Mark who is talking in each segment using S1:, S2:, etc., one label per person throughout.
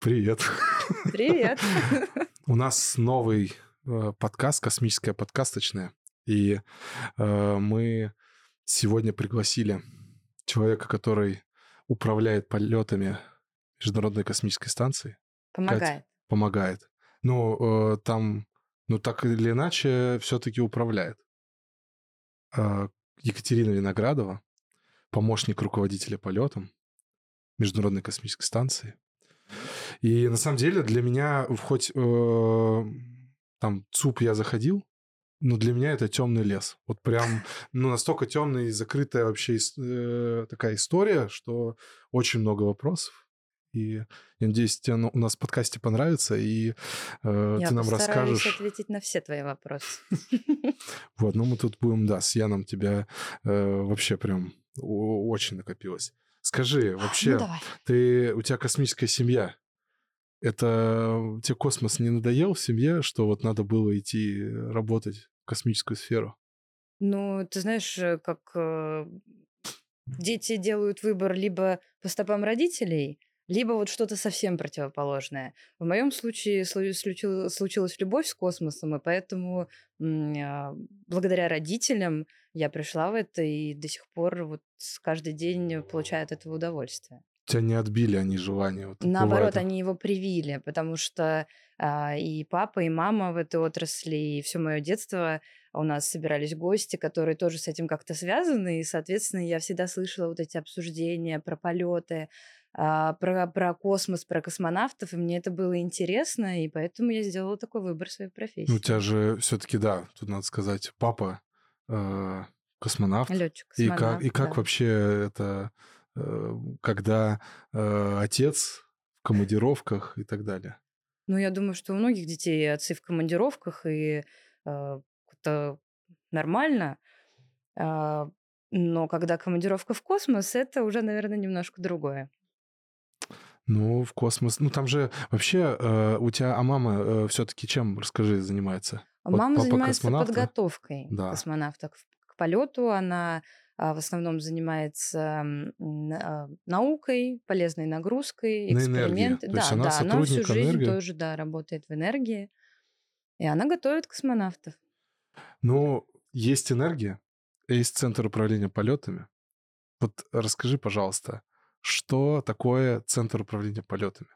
S1: Привет.
S2: Привет.
S1: У нас новый э, подкаст, космическая подкасточная. И э, мы сегодня пригласили человека, который управляет полетами Международной космической станции.
S2: Помогает.
S1: Катя, помогает. Ну, э, там, ну, так или иначе, все-таки управляет. Екатерина Виноградова, помощник руководителя полетом Международной космической станции. И на самом деле для меня, хоть э, там ЦУП я заходил, но для меня это темный лес. Вот прям, ну, настолько темная и закрытая вообще э, такая история, что очень много вопросов. И я надеюсь, тебе у нас в подкасте понравится, и э,
S2: я
S1: ты нам расскажешь.
S2: Я ответить на все твои вопросы.
S1: Вот, ну мы тут будем, да, с Яном тебя э, вообще прям очень накопилось. Скажи, вообще,
S2: ну,
S1: ты, у тебя космическая семья. Это тебе космос не надоел в семье, что вот надо было идти работать в космическую сферу?
S2: Ну, ты знаешь, э, как э, дети делают выбор либо по стопам родителей, либо вот что-то совсем противоположное. В моем случае случилась любовь с космосом, и поэтому а, благодаря родителям я пришла в это и до сих пор вот каждый день получаю от этого удовольствие.
S1: Тебя не отбили они желание? Вот
S2: Наоборот, они его привили, потому что а, и папа, и мама в этой отрасли, и все мое детство у нас собирались гости, которые тоже с этим как-то связаны, и, соответственно, я всегда слышала вот эти обсуждения про полеты, а, про, про космос, про космонавтов, и мне это было интересно, и поэтому я сделала такой выбор своей профессии.
S1: Ну, у тебя же все-таки, да, тут надо сказать, папа э, космонавт.
S2: Летчик,
S1: и как, и как
S2: да.
S1: вообще это, когда э, отец в командировках и так далее?
S2: Ну, я думаю, что у многих детей отцы в командировках, и э, это нормально. Э, но когда командировка в космос, это уже, наверное, немножко другое.
S1: Ну, в космос. Ну, там же вообще э, у тебя, а мама э, все-таки чем, расскажи, занимается?
S2: Вот мама занимается подготовкой да. космонавтов к полету. Она а, в основном занимается а, наукой, полезной нагрузкой, эксперименты.
S1: На да,
S2: она
S1: да,
S2: она всю жизнь
S1: энергии.
S2: тоже да, работает в энергии. И она готовит космонавтов.
S1: Ну, есть энергия, есть центр управления полетами. Вот расскажи, пожалуйста, что такое Центр управления полетами?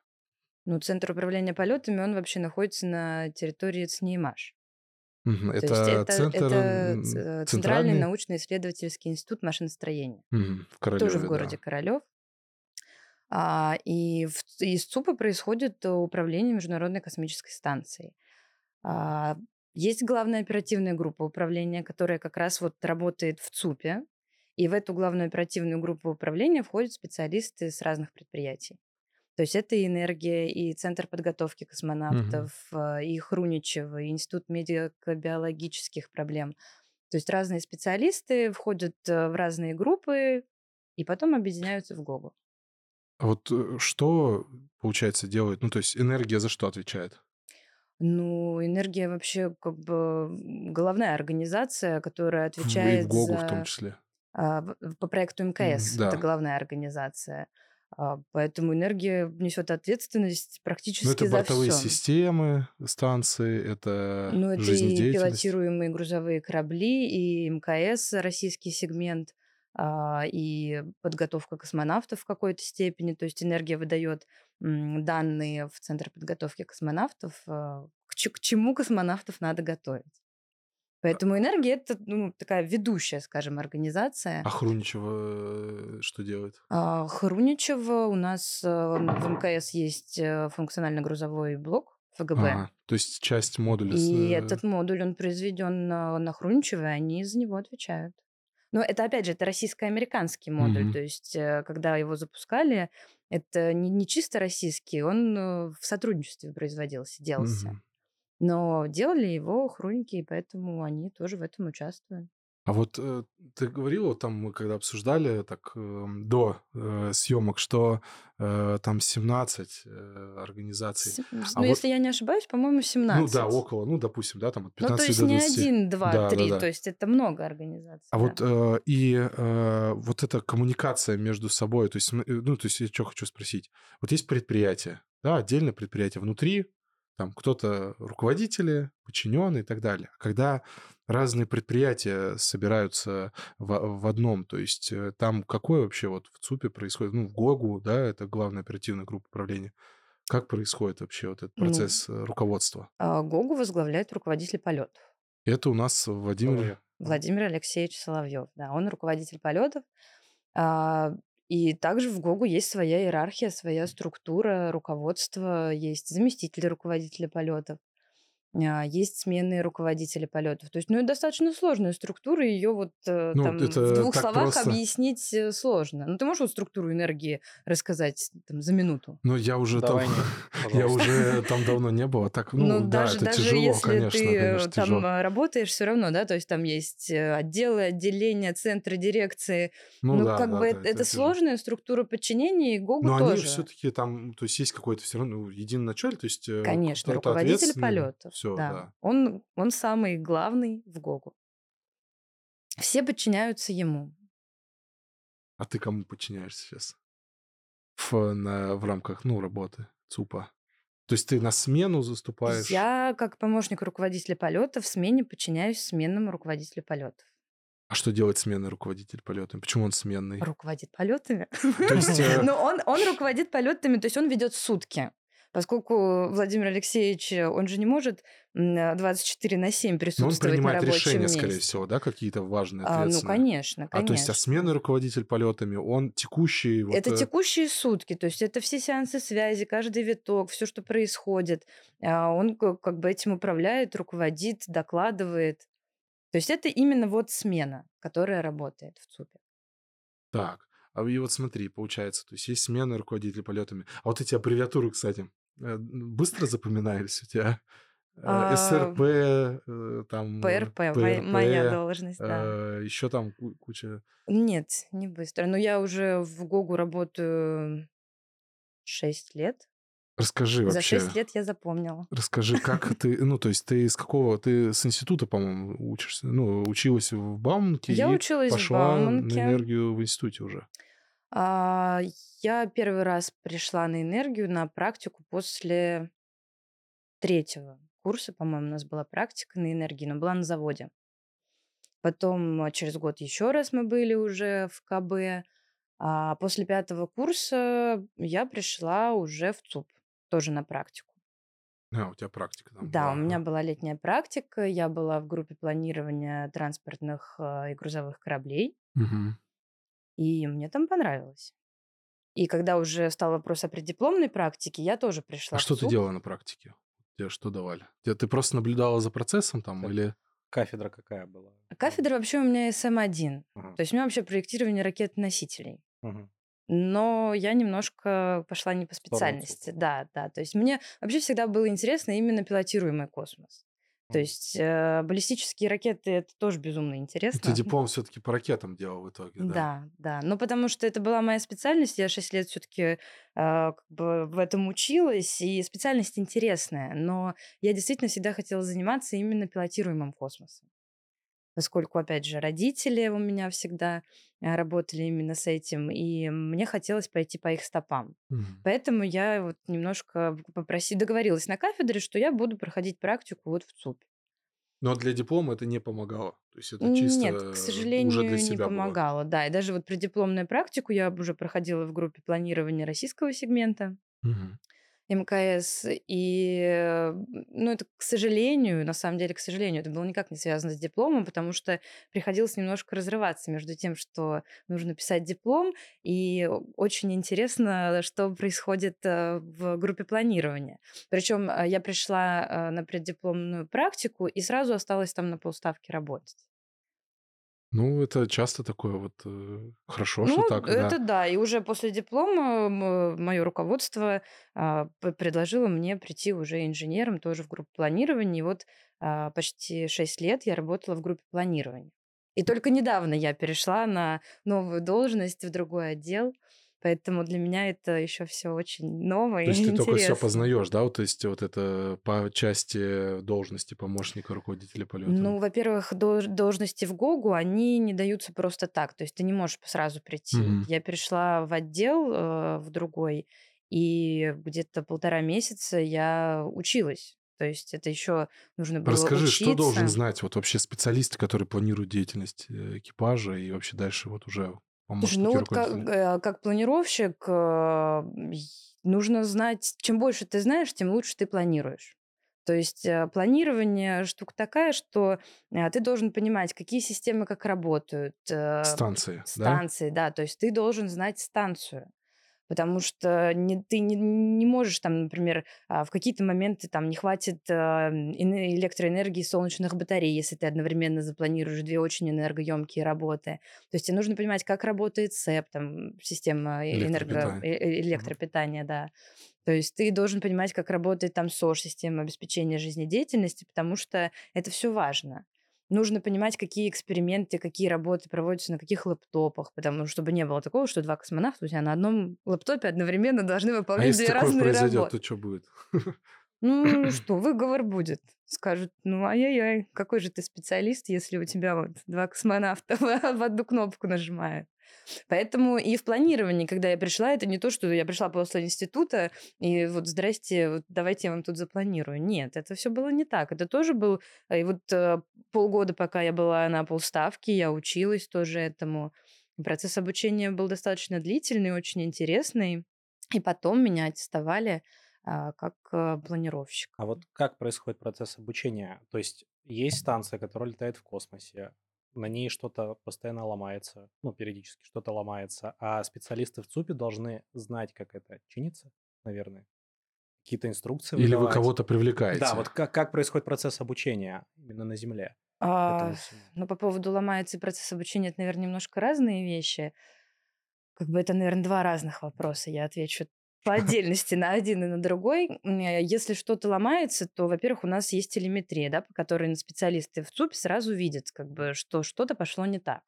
S2: Ну, Центр управления полетами, он вообще находится на территории ЦНИИМАШ.
S1: Угу. Это,
S2: это,
S1: центр,
S2: это центральный, центральный научно-исследовательский институт машиностроения.
S1: Угу. В Королеве,
S2: Тоже в городе
S1: да.
S2: Королев. А, и в, из ЦУПа происходит управление Международной космической станцией. А, есть главная оперативная группа управления, которая как раз вот работает в ЦУПе. И в эту главную оперативную группу управления входят специалисты с разных предприятий. То есть это и энергия, и Центр подготовки космонавтов, угу. и Хруничева, и Институт медико-биологических проблем. То есть разные специалисты входят э, в разные группы и потом объединяются в ГОГУ.
S1: А вот э, что, получается, делает? Ну, то есть энергия за что отвечает?
S2: Ну, энергия вообще как бы головная организация, которая отвечает
S1: и в ГОГУ
S2: за...
S1: в том числе.
S2: А, по проекту МКС.
S1: Да.
S2: Это главная организация. А, поэтому энергия несет ответственность практически
S1: Ну, это
S2: за
S1: бортовые
S2: все.
S1: системы, станции, это
S2: Ну, это и пилотируемые грузовые корабли, и МКС, российский сегмент, а, и подготовка космонавтов в какой-то степени. То есть энергия выдает данные в Центр подготовки космонавтов, к чему космонавтов надо готовить. Поэтому энергия это ну, такая ведущая, скажем, организация.
S1: А Хруничева что делает?
S2: А, Хруничева у нас э, в МКС есть э, функционально-грузовой блок ФГБ.
S1: Ага, то есть часть модуля.
S2: И этот модуль, он произведен на, на Хруничево, и они за него отвечают. Но это, опять же, это российско-американский модуль.
S1: Мгм.
S2: То есть, э, когда его запускали, это не, не чисто российский, он в сотрудничестве производился, делался.
S1: Мгм.
S2: Но делали его хроники, и поэтому они тоже в этом участвуют.
S1: А вот э, ты говорила, вот там мы когда обсуждали так э, до э, съемок, что э, там 17 э, организаций.
S2: С-
S1: А
S2: ну,
S1: вот-
S2: если я не ошибаюсь, по-моему, 17.
S1: Ну да, около, ну допустим, да, там от
S2: Ну,
S1: 15
S2: то есть
S1: до
S2: не
S1: 20.
S2: один, два,
S1: Да,
S2: три,
S1: да, да.
S2: то есть это много организаций.
S1: А
S2: да.
S1: вот э, и э, вот эта коммуникация между собой, то есть, э, ну, то есть я что хочу спросить. Вот есть предприятие, да, отдельное предприятие внутри, там кто-то руководители, подчиненные и так далее. А когда разные предприятия собираются в, в одном, то есть э, там какое вообще вот в ЦУПе происходит, ну, в ГОГУ, да, это главная оперативная группа управления, как происходит вообще вот этот
S2: Ну,
S1: процесс э, руководства?
S2: а, ГОГУ возглавляет руководитель полетов.
S1: Это у нас Владимир...
S2: Владимир Алексеевич Соловьев, да, он руководитель полетов. И также в ГОГУ есть своя иерархия, своя структура руководства, есть заместители руководителя полетов, есть сменные руководители полетов. То есть, ну, это достаточно сложная структура, ее вот э,
S1: Ну,
S2: там
S1: это
S2: в двух словах
S1: просто.
S2: объяснить э, сложно. Ну, ты можешь вот структуру энергии рассказать там за минуту?
S1: Ну, я уже там...
S3: Давай не,
S1: Я уже там давно не был, а так, ну,
S2: Ну,
S1: да,
S2: даже,
S1: это
S2: даже
S1: тяжело,
S2: если
S1: конечно,
S2: ты э,
S1: конечно,
S2: там
S1: тяжело.
S2: э, работаешь, все равно, да, то есть там есть э, отделы, отделения, центры, дирекции.
S1: Ну,
S2: Ну,
S1: да,
S2: как
S1: да,
S2: бы
S1: да,
S2: это, это сложная структура подчинения, и ГОГУ
S1: Но они
S2: тоже.
S1: все-таки там, то есть есть какой-то все равно ну, единый началь, то есть э,
S2: Конечно, руководитель полетов.
S1: Все,
S2: да.
S1: да.
S2: Он, он самый главный в ГОГУ. Все подчиняются ему.
S1: А ты кому подчиняешься сейчас? В, на, в рамках, ну, работы ЦУПа. То есть ты на смену заступаешь?
S2: Я, как помощник руководителя полетов, в смене подчиняюсь сменному руководителю полетов.
S1: А что делает сменный руководитель полетами? Почему он сменный?
S2: Руководит полетами.
S1: Э,
S2: Но он, он руководит полетами, то есть он ведет сутки. Поскольку Владимир Алексеевич, он же не может м, 24 на 7
S1: ну, он
S2: присутствовать на
S1: принимает
S2: рабочем
S1: решения,
S2: месте.
S1: скорее всего, да, какие-то важные,
S2: А, ну,
S1: ответственные?
S2: конечно,
S1: А
S2: конечно.
S1: то есть, а сменный руководитель полетами, он текущий... Вот,
S2: Это
S1: э,
S2: текущие сутки, то есть это все сеансы связи, каждый виток, все, что происходит. А, Он ка- как бы этим управляет, руководит, докладывает. То есть это именно вот смена, которая работает в ЦУПе.
S1: Так, а и вот смотри, получается, то есть есть сменный руководитель полетами. А вот эти аббревиатуры, кстати, э, быстро запоминались у тебя? Э,
S2: А,
S1: СРП, э, там...
S2: ПРП, моя- моя должность, да.
S1: Еще там ку- куча...
S2: Нет, не быстро. Но я уже в ГОГу работаю 6 лет.
S1: Расскажи
S2: За
S1: вообще.
S2: 6 лет я запомнила.
S1: Расскажи, как ты, ну, то есть ты из какого, ты с института, по-моему, учишься, ну, училась в Бауманке
S2: Я училась в
S1: пошла на
S2: Бауманке.
S1: энергию в институте уже.
S2: А, Я первый раз пришла на энергию на практику после третьего курса, по-моему, у нас была практика на энергии, но была на заводе. Потом а, через год еще раз мы были уже в КБ. А после пятого курса я пришла уже в ЦУП, тоже на практику.
S1: А, у тебя практика там
S2: Да,
S1: была,
S2: у меня была летняя практика, я была в группе планирования транспортных а, и грузовых кораблей,
S1: Мгм.
S2: И мне там понравилось. И когда уже стал вопрос о преддипломной практике, я тоже пришла
S1: А что ты делала на практике? Тебе что давали? Тебе- Ты просто наблюдала за процессом там
S3: Как-
S1: или...
S3: Кафедра какая была?
S2: Кафедра вообще у меня СМ-1,
S3: Ага,
S2: то есть у меня вообще проектирование ракет-носителей.
S3: ага.
S2: Но я немножко пошла не по специальности. Да, да. То есть мне вообще всегда было интересно именно пилотируемый космос. То есть э, баллистические ракеты это тоже безумно
S1: Ты
S2: интересно.
S1: диплом все-таки по ракетам делал в итоге, да?
S2: Да, да. Ну, потому что это была моя специальность. Я 6 лет все-таки как бы в этом училась, и специальность интересная. Но я действительно всегда хотела заниматься именно пилотируемым космосом. Поскольку, опять же, родители у меня всегда э, работали именно с этим, и мне хотелось пойти по их стопам.
S1: Мгм.
S2: Поэтому я вот немножко попроси, договорилась на кафедре, что я буду проходить практику вот в ЦУПе.
S1: Но для диплома это не помогало. То есть это чисто
S2: Нет, к
S1: уже
S2: сожалению,
S1: для
S2: не
S1: себя было.
S2: помогало. Да, и даже вот преддипломную практику я уже проходила в группе планирования российского сегмента
S1: Мгм.
S2: МКС. И, э, ну, это, к сожалению, на самом деле, к сожалению, это было никак не связано с дипломом, потому что приходилось немножко разрываться между тем, что нужно писать диплом, и очень интересно, что происходит э, в группе планирования. Причем э, я пришла на преддипломную практику и сразу осталась там на полставки работать.
S1: Ну, это часто такое вот э, хорошо,
S2: Ну,
S1: что так, да.
S2: это да. И уже после диплома мое руководство а, предложило мне прийти уже инженером тоже в группу планирования. И вот а, почти 6 лет я работала в группе планирования. И только недавно я перешла на новую должность в другой отдел. Поэтому для меня это еще все очень ново
S1: То
S2: и
S1: есть ты только все
S2: интересно.
S1: познаешь, да? Вот, то есть вот это по части должности помощника руководителя полета.
S2: Ну, во-первых, дол- должности в ГОГу, они не даются просто так. То есть ты не можешь сразу прийти.
S1: Мгм.
S2: Я перешла в отдел э, в другой, и где-то полтора месяца я училась. То есть это еще нужно было
S1: Расскажи,
S2: учиться.
S1: что должен знать вот вообще специалист, который планирует деятельность э, экипажа и вообще дальше вот уже
S2: Слушай,
S1: помощники
S2: ну вот как, э, как планировщик э, нужно знать, чем больше ты знаешь, тем лучше ты планируешь. То есть э, планирование штука такая, что ты должен понимать, какие системы как работают, э,
S1: Станции, да?
S2: станции, да, то есть ты должен знать станцию. Потому что не, ты не, не можешь там, например, а, в какие-то моменты там не хватит а, эне- электроэнергии солнечных батарей, если ты одновременно запланируешь две очень энергоемкие работы. То есть тебе нужно понимать, как работает СЭП, там, система э- энерго...
S1: Электропитание.
S2: э- электропитания, да. То есть ты должен понимать, как работает там СОЖ, система обеспечения жизнедеятельности, потому что это все важно. Нужно понимать, какие эксперименты, какие работы проводятся на каких лэптопах, потому чтобы не было такого, что два космонавта у тебя на одном лэптопе одновременно должны
S1: А
S2: выполнять
S1: если
S2: две
S1: такое
S2: разные
S1: произойдет,
S2: работы.
S1: то что будет?
S2: Ну что, выговор будет. Скажут, ну ай-яй-яй, какой же ты специалист, если у тебя вот два космонавта в одну кнопку нажимают. Поэтому и в планировании, когда я пришла, это не то, что я пришла после института и вот здрасте, вот давайте я вам тут запланирую. Нет, это все было не так. Это тоже был... И вот э, полгода, пока я была на полставки, я училась тоже этому. Процесс обучения был достаточно длительный, очень интересный. И потом меня аттестовали а, как э, планировщик.
S3: А вот как происходит процесс обучения? То есть есть станция, которая летает в космосе, на ней что-то постоянно ломается, ну, периодически что-то ломается, а специалисты в ЦУПе должны знать, как это чинится, наверное, какие-то инструкции
S1: Или вы
S3: выдавать.
S1: кого-то
S3: Да,
S1: привлекаете?
S3: вот как, как происходит процесс обучения именно на Земле
S2: А, ну, по поводу ломается и процесс обучения, это, наверное, немножко разные вещи. Как бы это, наверное, два разных вопроса. Я отвечу по отдельности на один и на другой. Э, Если что-то ломается, то, во-первых, у нас есть телеметрия, да, по которой специалисты в ЦУПе сразу видят, как бы, что что-то пошло не так.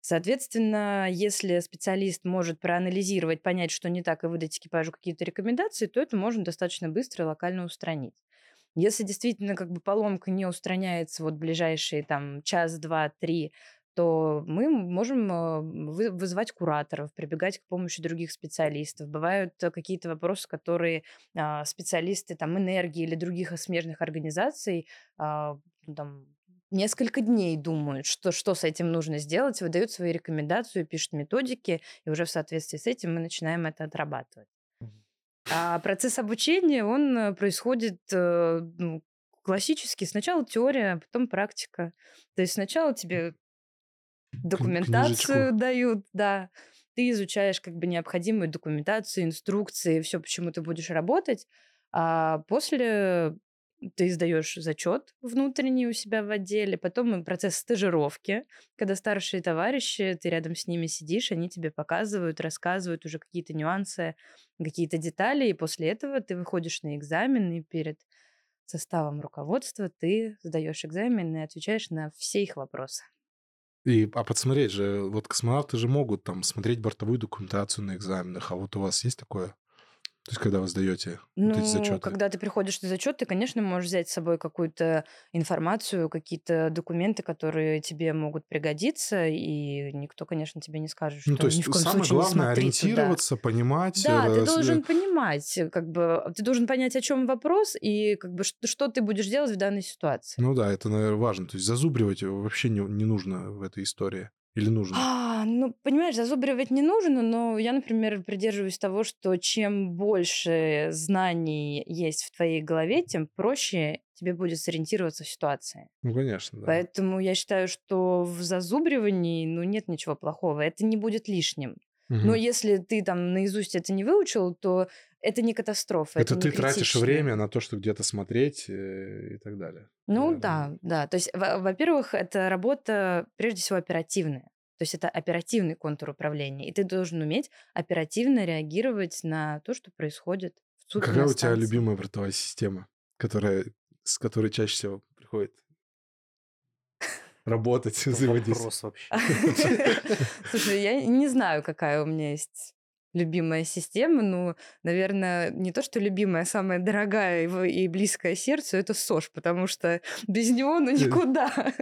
S2: Соответственно, если специалист может проанализировать, понять, что не так, и выдать экипажу какие-то рекомендации, то это можно достаточно быстро и локально устранить. Если действительно как бы поломка не устраняется вот ближайшие там час, два, три, то мы можем вы- вызывать кураторов, прибегать к помощи других специалистов. Бывают э, какие-то вопросы, которые а, специалисты там энергии или других смежных организаций а, ну, там, несколько дней думают, что, что с этим нужно сделать, выдают свои рекомендации, пишут методики, и уже в соответствии с этим мы начинаем это отрабатывать. А процесс обучения, он э, происходит э, ну, классически. Сначала теория, а потом практика. То есть сначала тебе документацию
S1: книжечку.
S2: дают, да. Ты изучаешь как бы необходимую документацию, инструкции, все, почему ты будешь работать. А после ты сдаешь зачет внутренний у себя в отделе, потом процесс стажировки, когда старшие товарищи, ты рядом с ними сидишь, они тебе показывают, рассказывают уже какие-то нюансы, какие-то детали, и после этого ты выходишь на экзамен, и перед составом руководства ты сдаешь экзамен и отвечаешь на все их вопросы.
S1: И, а подсмотреть же, вот космонавты же могут там смотреть бортовую документацию на экзаменах, а вот у вас есть такое? То есть, когда вы сдаете вот эти
S2: Ну,
S1: зачеты?
S2: когда ты приходишь на зачет, ты, конечно, можешь взять с собой какую-то информацию, какие-то документы, которые тебе могут пригодиться, и никто, конечно, тебе не скажет,
S1: Ну,
S2: что
S1: то
S2: ни
S1: есть
S2: в коем
S1: самое
S2: случае не
S1: главное
S2: туда.
S1: ориентироваться, понимать.
S2: Да,
S1: э,
S2: ты
S1: с-
S2: должен
S1: э,
S2: понимать, э, как бы, ты должен понять, о чем вопрос, и как бы что, что ты будешь делать в данной ситуации.
S1: Ну да, это, наверное, важно. То есть зазубривать его вообще не, не нужно в этой истории. Или нужно?
S2: А, ну, понимаешь, зазубривать не нужно, но я, например, придерживаюсь того, что чем больше знаний есть в твоей голове, тем проще тебе будет сориентироваться в ситуации.
S1: Ну, конечно, да.
S2: Поэтому я считаю, что в зазубривании, ну, нет ничего плохого. Это не будет лишним.
S1: Мгм.
S2: Но если ты там наизусть это не выучил, то это не катастрофа, это,
S1: Это ты тратишь время на то, чтобы где-то смотреть э, и так далее.
S2: Ну
S1: Наверное.
S2: да, да. То есть, во- во-первых, это работа прежде всего оперативная. То есть это оперативный контур управления. И ты должен уметь оперативно реагировать на то, что происходит в ЦУПе
S1: Какая у тебя любимая бортовая система, которая, с которой чаще всего приходит работать,
S3: Это
S1: взаимодействовать?
S3: вопрос вообще.
S2: Слушай, я не знаю, какая у меня есть любимая система. Ну, наверное, не то, что любимая, а самая дорогая и близкая сердцу, это СОЖ, потому что без него ну никуда.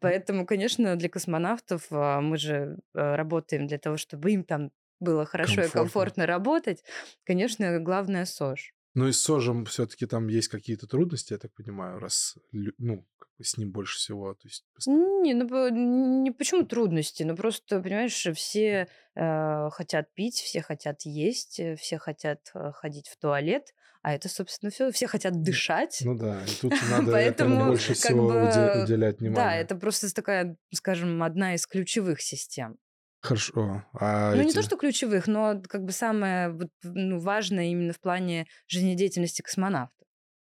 S2: Поэтому, конечно, для космонавтов а, мы же а, работаем для того, чтобы им там было хорошо
S1: Комфортно.
S2: и комфортно работать, конечно, главное СОЖ.
S1: Ну и с СОЖем все-таки там есть какие-то трудности, я так понимаю, раз ну, с ним больше всего. То есть,
S2: Не, ну не почему трудности, ну просто, понимаешь, все э, хотят пить, все хотят есть, э, все хотят э, ходить в туалет, а это, собственно, все, все хотят дышать.
S1: ну да, и тут надо
S2: Поэтому
S1: этому больше всего
S2: бы,
S1: уде- уделять
S2: Да,
S1: внимание.
S2: это просто такая, скажем, одна из ключевых систем.
S1: Хорошо. А
S2: Ну, не
S1: эти-
S2: то, что ключевых, но как бы самое вот, ну, важное именно в плане жизнедеятельности космонавта.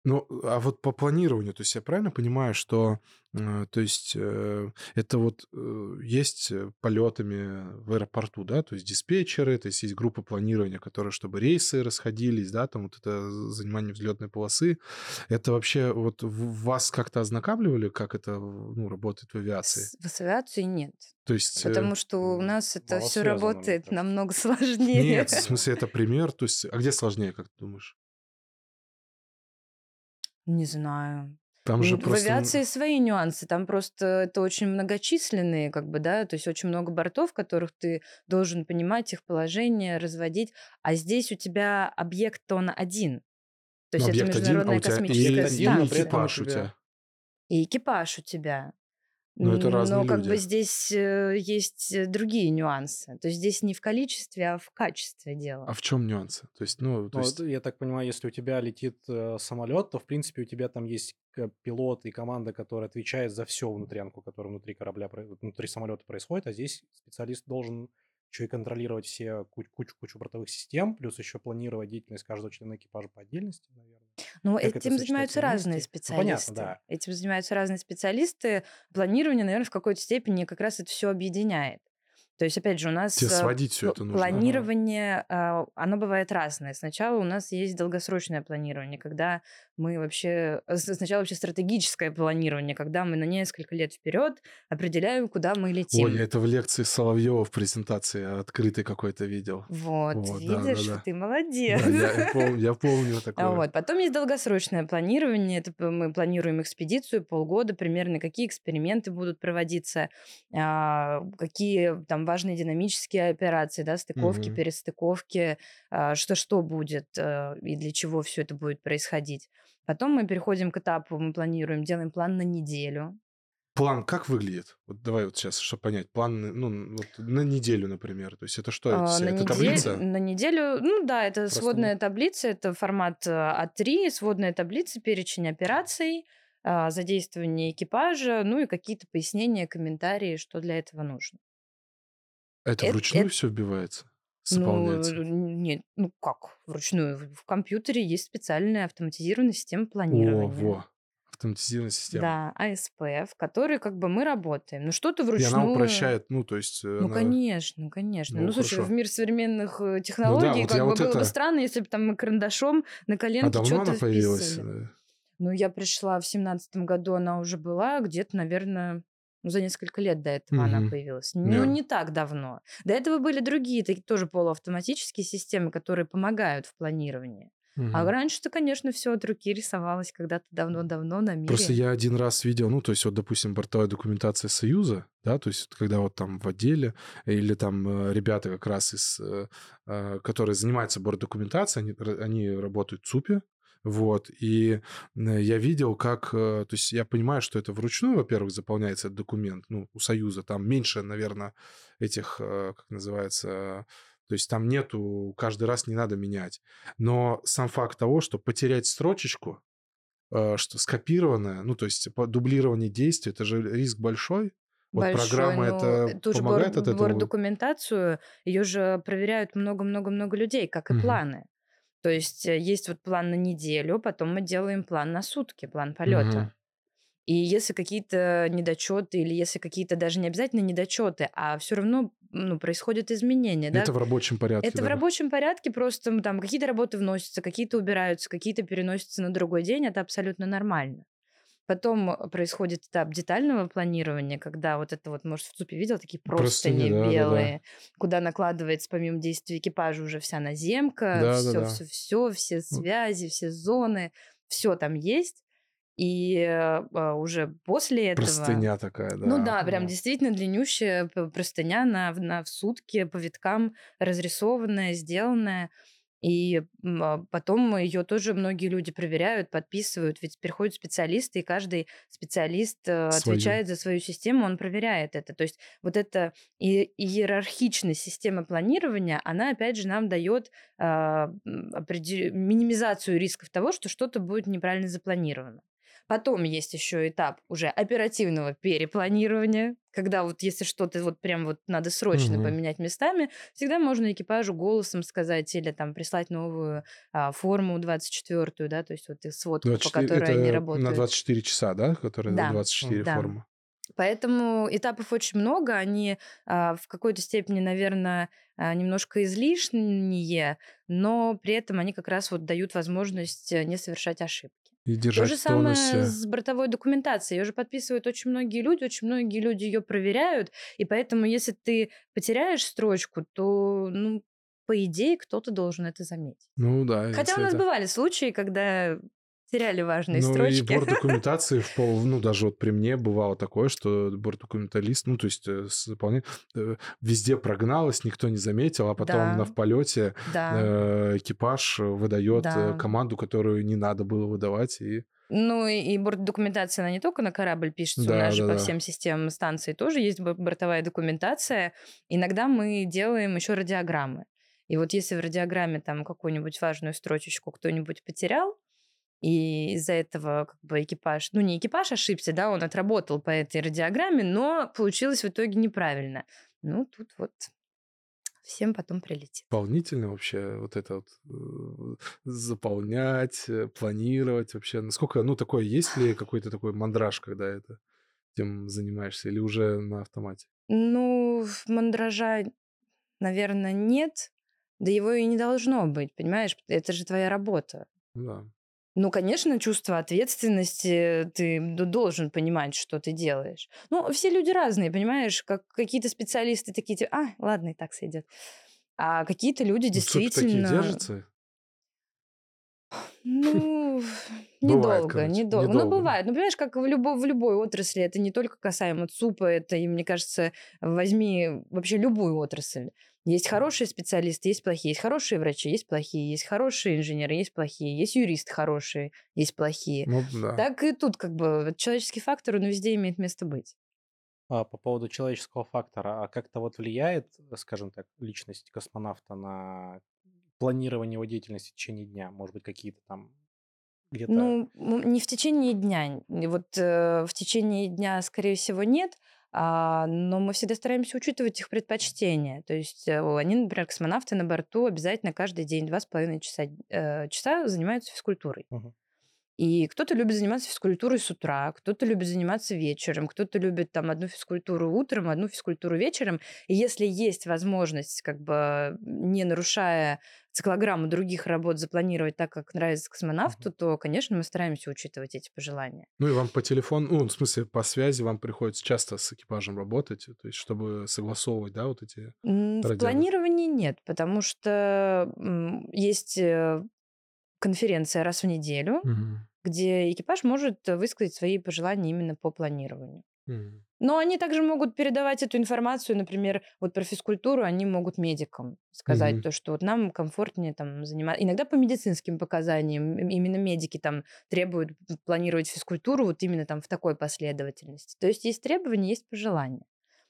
S1: Ну, а вот по планированию, то есть я правильно понимаю, что, э, то есть э, это вот э, есть полетами в аэропорту, да, то есть диспетчеры, то есть есть группа планирования, которые, чтобы рейсы расходились, да, там вот это занимание взлетной полосы, это вообще вот вас как-то ознакомливали, как это, ну, работает в авиации?
S2: С- В авиации нет.
S1: То есть...
S2: Потому что у нас это все работает намного сложнее.
S1: Нет, в смысле, это пример, то есть, а где сложнее, как ты думаешь?
S2: Не знаю.
S1: Там же
S2: В
S1: просто...
S2: авиации свои нюансы. Там просто это очень многочисленные, как бы, да, то есть очень много бортов, которых ты должен понимать их положение, разводить. А здесь у тебя объект он один. То есть
S1: Ну,
S2: это
S1: объект один, а
S2: международная
S1: у тебя
S2: космическая
S1: и,
S3: один, но
S2: станция.
S3: этом
S1: экипаж у
S3: тебя.
S2: И экипаж у тебя.
S1: Но это разные
S2: Но как
S1: люди.
S2: бы здесь э, есть э, другие нюансы. То есть здесь не в количестве, а в качестве дело.
S1: А в чем нюансы? То есть, ну, то
S3: Ну,
S1: есть...
S3: я так понимаю, если у тебя летит э, самолет, то в принципе у тебя там есть пилот и команда, которая отвечает за всю внутрянку, которая внутри корабля, внутри самолета происходит, а здесь специалист должен еще и контролировать все ку- кучу кучу бортовых систем, плюс еще планировать деятельность каждого члена экипажа по отдельности, наверное.
S2: Ну,
S3: Как
S2: этим занимаются разные
S3: вместе? Ну,
S2: специалисты.
S3: понятно, да.
S2: Этим занимаются разные специалисты. Планирование, наверное, в какой-то степени как раз это все объединяет. То есть, опять же, у нас
S1: Тебе
S2: э,
S1: сводить все
S2: пл-
S1: это нужно.
S2: планирование, а, оно бывает разное. Сначала у нас есть долгосрочное планирование, когда мы вообще... э, Сначала вообще стратегическое планирование, когда мы на несколько лет вперед определяем, куда мы летим.
S1: Ой, я это в лекции Соловьева в презентации открытой какой-то видел.
S2: Вот,
S1: Вот, да, да,
S2: видишь,
S1: да.
S2: ты молодец.
S1: Да, я, пом- я помню
S2: А
S1: такое.
S2: Вот. Потом есть долгосрочное планирование. Это мы планируем экспедицию полгода примерно, какие эксперименты будут проводиться, а, какие там важные динамические операции, да, стыковки,
S1: Мгм.
S2: перестыковки, а, что что будет а, и для чего все это будет происходить. Потом мы переходим к этапу, мы планируем, делаем план на неделю.
S1: План как выглядит? Вот давай вот сейчас, чтобы понять. План, ну, вот на неделю, например. То есть это что? Это,
S2: А,
S1: это
S2: неделю,
S1: таблица?
S2: на неделю, ну да, это
S3: Просто
S2: сводная таблица, это формат а, А3, сводная таблица, перечень операций, а, задействование экипажа, ну и какие-то пояснения, комментарии, что для этого нужно.
S1: Это
S2: эт-
S1: вручную
S2: эт-
S1: все вбивается?
S2: Ну,
S1: Заполняется?
S2: э, нет, ну как, вручную. В- компьютере есть специальная автоматизированная система
S1: О,
S2: планирования.
S1: во. Автоматизированная система.
S2: Да, АСП, в которой как бы мы работаем. Ну что-то
S1: И
S2: вручную...
S1: она упрощает, ну, то есть... э,
S2: Ну,
S1: она-
S2: конечно, конечно.
S1: Ну,
S2: Ну, слушай,
S1: хорошо.
S2: в мир современных э, технологий
S1: вот
S2: как бы
S1: вот
S2: было бы
S1: это-
S2: странно, если бы там мы карандашом на
S1: А
S2: коленке
S1: давно
S2: что-то
S1: появилась? Э,
S2: Ну, я пришла в семнадцатом году, она уже была, где-то, наверное, ну, за несколько лет до этого она
S1: Мгм.
S2: появилась.
S1: Да.
S2: Ну, не так давно. До этого были другие, такие тоже полуавтоматические системы, которые помогают в планировании. А
S1: мгм.
S2: раньше-то, конечно, все от руки рисовалось когда-то давно-давно на мире.
S1: Просто я один раз видел, ну, то есть вот, допустим, бортовая документация Союза, да, то есть когда вот там в отделе или там э, ребята как раз из, э, э, которые занимаются бортдокументацией, они, они работают в ЦУПе, вот, и э, я видел, как, э, то есть я понимаю, что это вручную, во-первых, заполняется этот документ, ну, у Союза, там меньше, наверное, этих, э, как называется, то есть там нету, каждый раз не надо менять. Но сам факт того, что потерять строчечку, что скопированное, ну, то есть дублирование действий, это же риск большой. Вот
S2: Большой,
S1: программа
S2: ну,
S1: это
S2: ту же
S1: помогает
S2: борд-
S1: от этого?
S2: бордокументацию, ее же проверяют много-много-много людей, как и
S1: Мгм.
S2: планы. То есть э, есть вот план на неделю, потом мы делаем план на сутки, план полета.
S1: Мгм.
S2: И если какие-то недочеты, или если какие-то даже не обязательно недочеты, а все равно ну, происходят изменения, да?
S1: Это в рабочем порядке.
S2: Это в
S1: да.
S2: рабочем порядке, просто там какие-то работы вносятся, какие-то убираются, какие-то переносятся на другой день, это абсолютно нормально. Потом э, происходит этап детального планирования, когда вот это вот, может, в ЦУПе видел, такие
S1: Простыни,
S2: простыни
S1: да, да, да.
S2: белые, куда накладывается помимо действий экипажа уже вся наземка,
S1: Да, да,
S2: все,
S1: да.
S2: все, все, все связи, все зоны, все там есть. И э, уже после этого...
S1: Простыня такая, да.
S2: Ну да, прям
S3: Да.
S2: действительно длиннющая простыня на, на в сутки по виткам разрисованная, сделанная. И а, потом ее тоже многие люди проверяют, подписывают. Ведь приходят специалисты, и каждый специалист э,
S1: Свою.
S2: отвечает за свою систему, он проверяет это. То есть вот эта и- иерархичность системы планирования, она опять же нам дает а, минимизацию рисков того, что что-то будет неправильно запланировано. Потом есть еще этап уже оперативного перепланирования, когда вот если что-то вот прям вот надо срочно
S1: Мгм.
S2: поменять местами, всегда можно экипажу голосом сказать или там прислать новую а, форму 24-ю, да, то есть вот и сводку, по
S1: 24
S2: которой они работают.
S1: на 24 часа, да, которая
S2: Да,
S1: 24
S2: да.
S1: форма.
S2: Поэтому этапов очень много, они а, в какой-то степени, наверное, а, немножко излишние, но при этом они как раз вот дают возможность э, не совершать ошибки.
S1: И
S2: То
S1: держать
S2: же
S1: в
S2: самое
S1: тонусе.
S2: с бортовой документацией. Ее же подписывают очень многие люди, очень многие люди ее проверяют, и поэтому если ты потеряешь строчку, то, ну, по идее, кто-то должен это заметить.
S1: Ну да,
S2: Хотя у нас
S1: это-
S2: бывали случаи, когда теряли важные
S1: Ну и
S2: строчки.
S1: борт документации в пол, ну даже вот при мне бывало такое, что бортдокументалист, ну то есть э, с заполнением, э, везде прогналось, никто не заметил, а потом
S2: Да.
S1: на в полете
S2: Да.
S1: э, экипаж выдает э,
S2: Да.
S1: команду, которую не надо было выдавать, и
S2: Ну и, и бортдокументация, она не только на корабль пишется, у
S1: Да,
S2: нас же
S1: да,
S2: по
S1: да.
S2: всем системам станции тоже есть бо- бортовая документация. Иногда мы делаем еще радиограммы. И вот если в радиограмме там какую-нибудь важную строчечку кто-нибудь потерял, и из-за этого как бы экипаж, ну не экипаж ошибся, да, он отработал по этой радиограмме, но получилось в итоге неправильно. Ну тут вот всем потом прилетит.
S1: волнительно вообще вот это вот э, заполнять, э, планировать вообще. Насколько, ну такое, есть ли какой-то такой мандраж, когда это этим занимаешься, или уже на автомате?
S2: Ну, мандража, наверное, нет. Да его и не должно быть, понимаешь? Это же твоя работа.
S1: Да.
S2: Ну, конечно, чувство ответственности, ты должен понимать, что ты делаешь. Ну, все люди разные, понимаешь? Как какие-то специалисты такие, типа, а, ладно, и так сойдет. А какие-то люди
S1: Ну, цепи такие
S2: действительно...
S1: держатся?
S2: Ну,
S1: Бывает,
S2: недолго,
S1: короче,
S2: недолго. Ну, бывает. Ну, понимаешь, как в, любой, в любой отрасли, это не только касаемо ЦУПа, это, и мне кажется, возьми вообще любую отрасль. Есть хорошие специалисты, есть плохие. Есть хорошие врачи, есть плохие. Есть хорошие инженеры, есть плохие. Есть юристы хорошие, есть плохие.
S1: Ну, да.
S2: Так и тут как бы человеческий фактор, он везде имеет место быть.
S3: А, по поводу человеческого фактора, а как-то вот влияет, э, скажем так, личность космонавта на планирование его деятельности в течение дня? Может быть, какие-то там где-то...
S2: Ну, не в течение дня. Вот э, в течение дня, скорее всего, нет. А, но мы всегда стараемся учитывать их предпочтения. То есть э, они, например, космонавты на борту обязательно каждый день два с половиной часа, э, часа занимаются физкультурой.
S3: Мгм.
S2: И кто-то любит заниматься физкультурой с утра, кто-то любит заниматься вечером, кто-то любит там одну физкультуру утром, одну физкультуру вечером. И если есть возможность, как бы не нарушая циклограмму других работ, запланировать так, как нравится космонавту, то, конечно, мы стараемся учитывать эти пожелания.
S1: Ну и вам по телефону, ну, в смысле, по связи вам приходится часто с экипажем работать, то есть чтобы согласовывать, да, вот эти...
S2: В
S1: Радио.
S2: планировании нет, потому что есть э, конференция раз в неделю,
S1: Мгм.
S2: где экипаж может высказать свои пожелания именно по планированию.
S1: Мгм.
S2: Но они также могут передавать эту информацию, например, вот про физкультуру они могут медикам сказать
S1: Мгм.
S2: то, что вот нам комфортнее там заниматься. Иногда по медицинским показаниям им- именно медики там требуют планировать физкультуру вот именно там в такой последовательности. То есть есть требования, есть пожелания.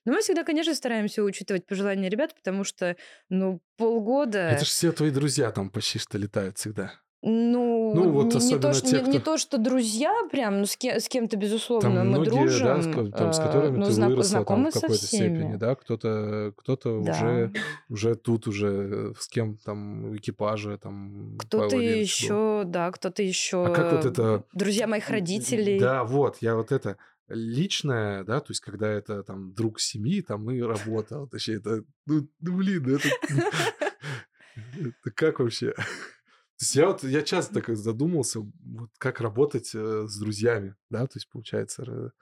S2: Но мы всегда, конечно, стараемся учитывать пожелания ребят, потому что, ну, полгода...
S1: Это же все твои друзья там почти что летают всегда.
S2: Ну,
S1: Ну, вот
S2: не, не
S1: особенно
S2: то, что,
S1: те,
S2: не, не
S1: кто-
S2: то, что друзья прям, ну, с, ке- с кем-то, безусловно,
S1: Там
S2: мы
S1: многие,
S2: дружим.
S1: да, с, там, с
S2: э,
S1: которыми
S2: ну,
S1: ты
S2: знак-
S1: выросла там в какой-то степени, да, кто-то, кто-то
S2: Да.
S1: уже, уже тут уже э, с кем там в экипаже там.
S2: Кто-то
S1: был.
S2: еще, да, кто-то еще.
S1: А как вот это-
S2: Друзья моих родителей.
S1: Да, вот, я вот это личное, да, то есть когда это там друг семьи, там и работа, вообще это, ну, ну, блин, это как вообще? То есть я вот, я часто так задумался, вот как работать э, с друзьями, да, то есть получается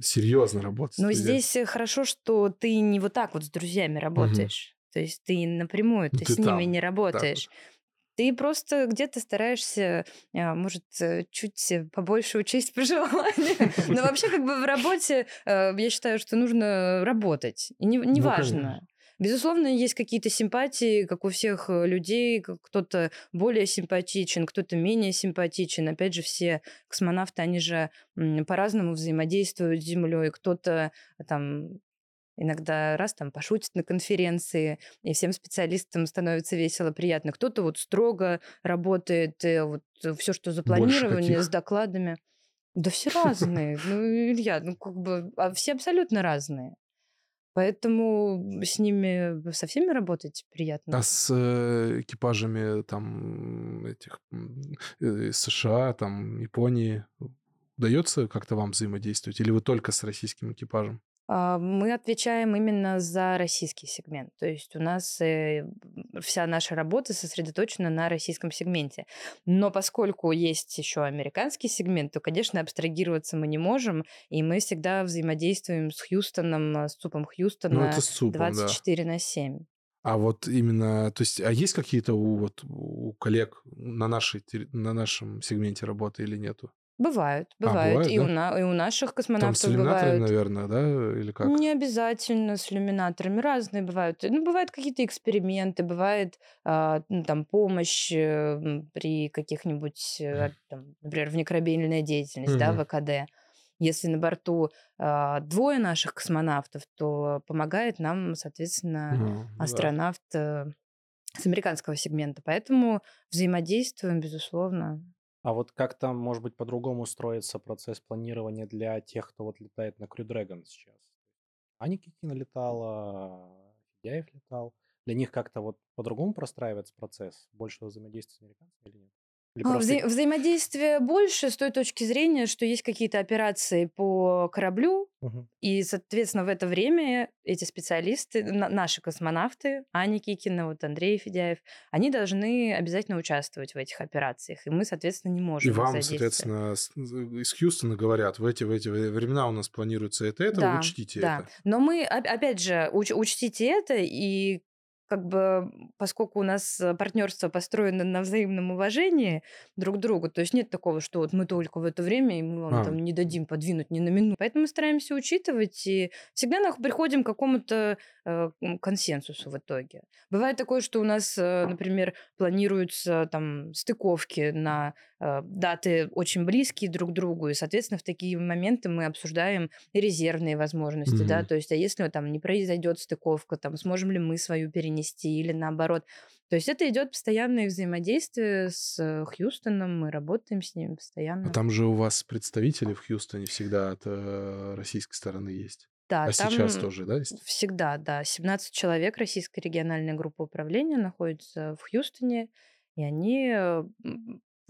S1: серьезно работать.
S2: Но
S1: друзьями.
S2: здесь э, хорошо, что ты не вот так вот с друзьями работаешь. То есть ты напрямую,
S1: Ну,
S2: ты,
S1: ты
S2: с ними
S1: там,
S2: не
S1: вот.
S2: работаешь. Ты просто где-то стараешься, а, может, э, чуть побольше учесть пожелания. Но вообще как бы в работе э, я считаю, что нужно работать. И неважно. Безусловно, есть какие-то симпатии, как у всех э, людей. Кто-то более симпатичен, кто-то менее симпатичен. Опять же, все космонавты, они же по-разному взаимодействуют с Землей. Кто-то там иногда раз там пошутит на конференции, и всем специалистам становится весело, приятно. Кто-то вот строго работает, э, вот э, все, что запланировано, с докладами. Да все разные. Ну, Илья, ну как бы а все абсолютно разные. Поэтому с ними со всеми работать приятно.
S1: А с э, экипажами там этих э, США, там Японии удается как-то вам взаимодействовать? Или вы только с российским экипажем?
S2: А, мы отвечаем именно за российский сегмент. То есть у нас э, вся наша работа сосредоточена на российском сегменте. Но поскольку есть еще американский сегмент, то, конечно, абстрагироваться мы не можем, и мы всегда взаимодействуем с Хьюстоном, с ЦУПом Хьюстона ну, это с ЦУПом, 24 да. на 7.
S1: А вот именно, то есть, а есть какие-то у, вот, у коллег на, нашей, на нашем сегменте работы или нету?
S2: Бывают, А, бывают. И у, на, и у наших Там с космонавтов иллюминаторами,
S1: бывают. наверное, да? Или как?
S2: Не обязательно с иллюминаторами, разные бывают. Ну, бывают какие-то эксперименты, бывает а, ну, там помощь э, при каких-нибудь, э, там, например, внекорабельная деятельность, да, ВКД. Если на борту а, двое наших космонавтов, то помогает нам, соответственно,
S1: Ну, да.
S2: астронавт э, с американского сегмента. Поэтому взаимодействуем, безусловно.
S3: А вот как там, может быть, по-другому строится процесс планирования для тех, кто вот летает на Crew Dragon сейчас? Аня Кикина летала, Федяев летал. Для них как-то вот по-другому простраивается процесс большего взаимодействия с американцами или нет?
S2: Или а, просто... Вза- взаимодействие больше с той точки зрения, что есть какие-то операции по кораблю, угу. и, соответственно, в это время эти специалисты, на- наши космонавты, Аня Кикина, вот Андрей Федяев, они должны обязательно участвовать в этих операциях, и мы, соответственно, не можем.
S1: И вам, соответственно, из Хьюстона говорят, в эти, в эти времена у нас планируется это, это, да, учтите да. это.
S2: Но мы, опять же, уч- учтите это, и как бы, поскольку у нас э, партнерство построено на взаимном уважении друг к другу, то есть нет такого, что вот мы только в это время, и мы вам а. там не дадим подвинуть ни на минуту. Поэтому мы стараемся учитывать, и всегда приходим к какому-то э, консенсусу в итоге. Бывает такое, что у нас, э, например, планируются там стыковки на э, даты очень близкие друг к другу, и, соответственно, в такие моменты мы обсуждаем резервные возможности, mm-hmm. да, то есть, а если там не произойдет стыковка, там сможем ли мы свою перенести нести или наоборот. То есть это идет постоянное взаимодействие с э, Хьюстоном, мы работаем с ним постоянно.
S1: А там же у вас представители в Хьюстоне всегда от э, российской стороны есть.
S2: Да,
S1: а сейчас тоже, да? Есть?
S2: Всегда, да. 17 человек российской региональной группы управления находятся в Хьюстоне, и они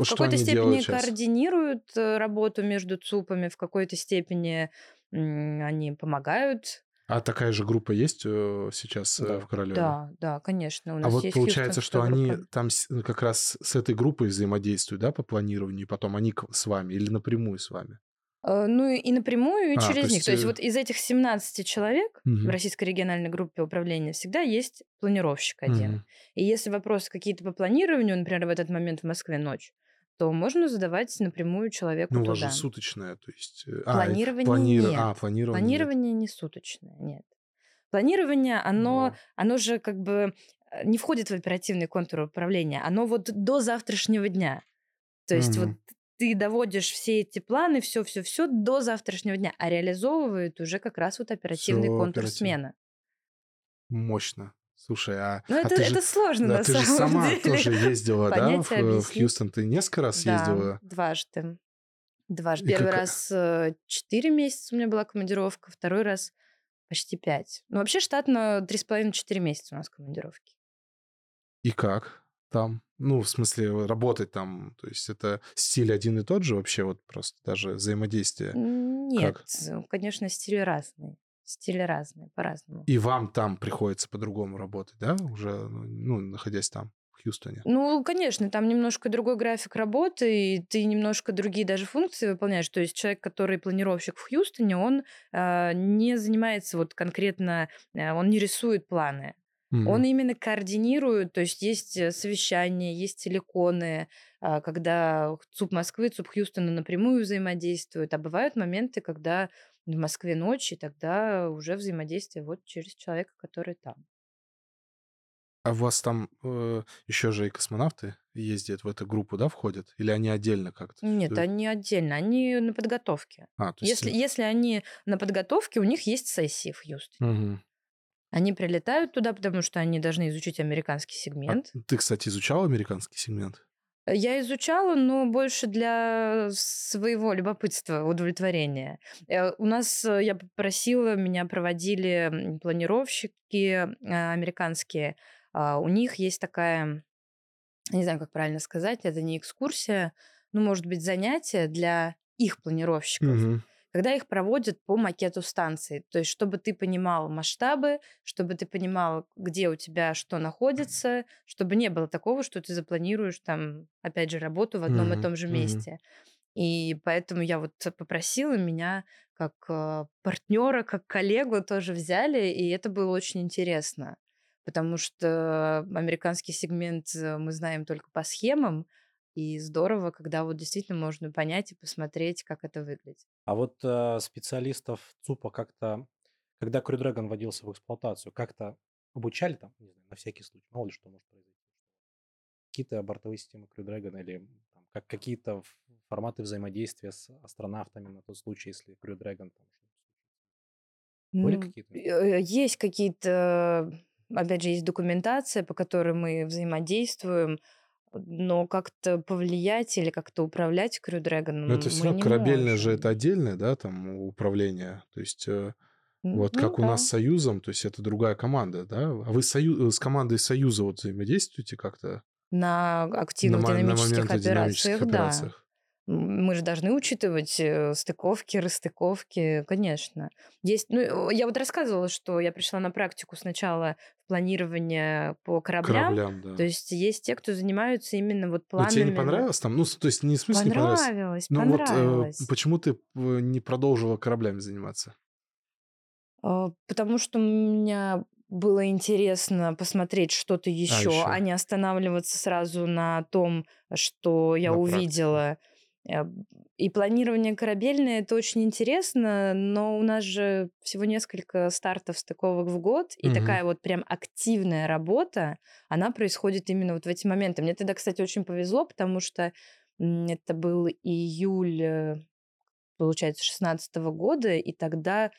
S2: вот в какой-то степени координируют э, работу между ЦУПами, в какой-то степени они помогают
S1: а такая же группа есть э, сейчас э, да. в Королеве?
S2: Да, да, конечно.
S1: У а нас а вот есть получается, что группа. они там ну, как раз с этой группой взаимодействуют, да, по планированию, и потом они с вами или напрямую с вами?
S2: Э, ну и напрямую, и а, через то них. То есть вот из этих 17 человек угу. в Российской региональной группе управления всегда есть планировщик один. Угу. И если вопросы какие-то по планированию, например, в этот момент в Москве ночь, то можно задавать напрямую человеку
S1: Ну, у
S2: вас
S1: же суточное, то есть...
S2: Э, а, Планирование плани... нет. А, планирование Планирование не суточное, нет. Планирование, оно, Но... оно же как бы э, не входит в оперативный контур управления, оно вот до завтрашнего дня. То есть угу. вот ты доводишь все эти планы, все-все-все до завтрашнего дня, а реализовывает уже как раз вот оперативный Всё контур оперативно. смены.
S1: Мощно. Слушай, а,
S2: ну,
S1: а
S2: это,
S1: ты
S2: это
S1: же,
S2: сложно
S1: да,
S2: на
S1: ты
S2: самом
S1: же сама
S2: деле.
S1: тоже ездила, да, в, в Хьюстон? Ты несколько раз
S2: да,
S1: ездила?
S2: дважды. Дважды. И Первый как... раз э, четыре месяца у меня была командировка, второй раз почти пять. Ну, вообще штатно три с половиной-четыре месяца у нас командировки.
S1: И как там? Ну, в смысле, работать там, то есть это стиль один и тот же вообще, вот просто даже взаимодействие?
S2: Нет, как? конечно, стиль разный стили разные, по-разному.
S1: И вам там приходится по-другому работать, да, уже, ну, находясь там? в Хьюстоне?
S2: Ну, конечно, там немножко другой график работы, и ты немножко другие даже функции выполняешь. То есть человек, который планировщик в Хьюстоне, он э, не занимается вот конкретно, э, он не рисует планы. Mm-hmm. Он именно координирует, то есть есть э, совещания, есть телеконы, а, когда ЦУП Москвы, ЦУП Хьюстона напрямую взаимодействуют, а бывают моменты, когда в Москве ночь, и тогда уже взаимодействие вот через человека, который там.
S1: А у вас там э, еще же и космонавты ездят в эту группу, да, входят? Или они отдельно как-то?
S2: Нет, они отдельно, они на подготовке.
S1: А, то есть...
S2: если, если они на подготовке, у них есть сессии в Хьюстоне.
S1: Угу.
S2: Они прилетают туда, потому что они должны изучить американский
S1: А
S2: сегмент.
S1: ты, кстати, изучал американский сегмент?
S2: Я изучала, но больше для своего любопытства, удовлетворения. Э, У нас, э, я попросила, меня проводили планировщики э, американские. А, У них есть такая, не знаю, как правильно сказать, это не экскурсия, ну, может быть, занятие для их планировщиков
S1: Мгм.
S2: Когда их проводят по макету станции. То есть, чтобы ты понимал масштабы, чтобы ты понимал, где у тебя что находится, чтобы не было такого, что ты запланируешь там, опять же, работу в одном и
S1: Мгм.
S2: том же месте. И поэтому я вот попросила меня как партнера, как коллегу тоже взяли, и это было очень интересно, потому что американский сегмент э, мы знаем только по схемам, и здорово, когда вот действительно можно понять и посмотреть, как это выглядит.
S3: А вот э, специалистов ЦУПа как-то, когда Crew Dragon вводился в эксплуатацию, как-то обучали там, не знаю, на всякий случай, мало ли что может произойти. Какие-то бортовые системы Crew Dragon или там, как, какие-то форматы взаимодействия с астронавтами на тот случай, если Crew Dragon там. Были
S2: Ну,
S3: какие-то?
S2: э, Есть какие-то, опять же, есть документация, по которой мы взаимодействуем, но как-то повлиять или как-то управлять Crew Dragon
S1: Но это все равно корабельное же
S2: можем.
S1: это отдельное, да, там управление. То есть э, вот
S2: Ну
S1: как у нас
S2: да.
S1: с Союзом, то есть это другая команда, да? А вы сою- э, с командой Союза вот взаимодействуете как-то
S2: На
S1: на,
S2: активных
S1: на
S2: динамических
S1: моменты динамических
S2: операциях, да.
S1: операциях?
S2: Мы же должны учитывать э, стыковки, расстыковки, конечно. Есть, ну, я вот рассказывала, что я пришла на практику сначала в планирование по кораблям,
S1: Кораблям,
S2: то
S1: да.
S2: есть есть те, кто занимаются именно вот
S1: Но тебе не
S2: планами
S1: понравилось там? Ну, то есть не в смысле не понравилось.
S2: Понравилось,
S1: Ну вот э,
S2: понравилось.
S1: почему ты э, не продолжила кораблями заниматься?
S2: А, Потому что у меня было интересно посмотреть что-то
S1: А,
S2: еще, а
S1: еще
S2: не останавливаться сразу на том, что я
S1: на практике.
S2: увидела. Э, И планирование корабельное это очень интересно, но у нас же всего несколько стартов стыковок в год, и
S1: Мгм.
S2: такая вот прям активная работа, она происходит именно вот в эти моменты. Мне тогда, кстати, очень повезло, потому что это был июль, э, получается, шестнадцатого года, и тогда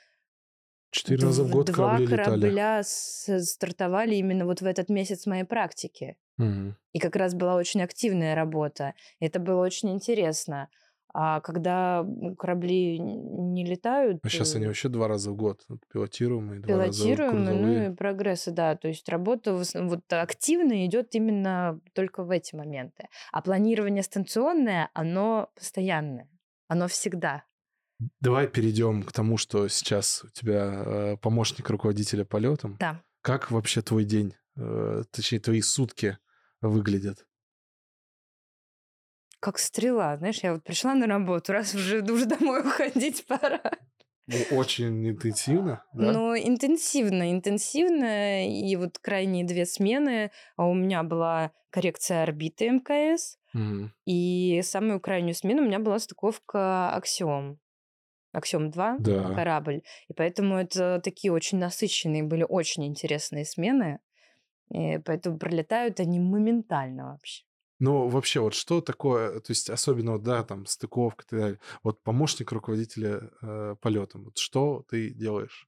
S1: Четыре раза в год
S2: Два
S1: корабли летали.
S2: корабля с- стартовали именно вот в этот месяц моей практики.
S1: Мгм.
S2: И как раз была очень активная работа. Это было очень интересно. А когда корабли не летают,
S1: А сейчас они
S2: э,
S1: вообще два раза в год пилотируемые, два раза
S2: пилотируемые, ну и прогрессы, да. То есть работа вот активная идет именно только в эти моменты. А планирование станционное, оно постоянное. Оно всегда.
S1: Давай перейдем к тому, что сейчас у тебя э, помощник руководителя полетом.
S2: Да.
S1: Как вообще твой день, э, точнее, твои сутки выглядят?
S2: Как стрела, знаешь, я вот пришла на работу, раз уже, уже домой уходить пора.
S1: Ну, Очень интенсивно, да?
S2: Но интенсивно, интенсивно. И вот крайние две смены. А у меня была коррекция орбиты МКС.
S1: Мгм.
S2: И самую крайнюю смену у меня была стыковка Аксиом. Аксиом-2
S1: Да.
S2: корабль. И поэтому это такие очень насыщенные, были очень интересные смены. И поэтому пролетают они моментально вообще.
S1: Ну, вообще, вот что такое, то есть особенно, вот, да, там, стыковка и так далее. Вот помощник руководителя э, полетом, вот что ты делаешь?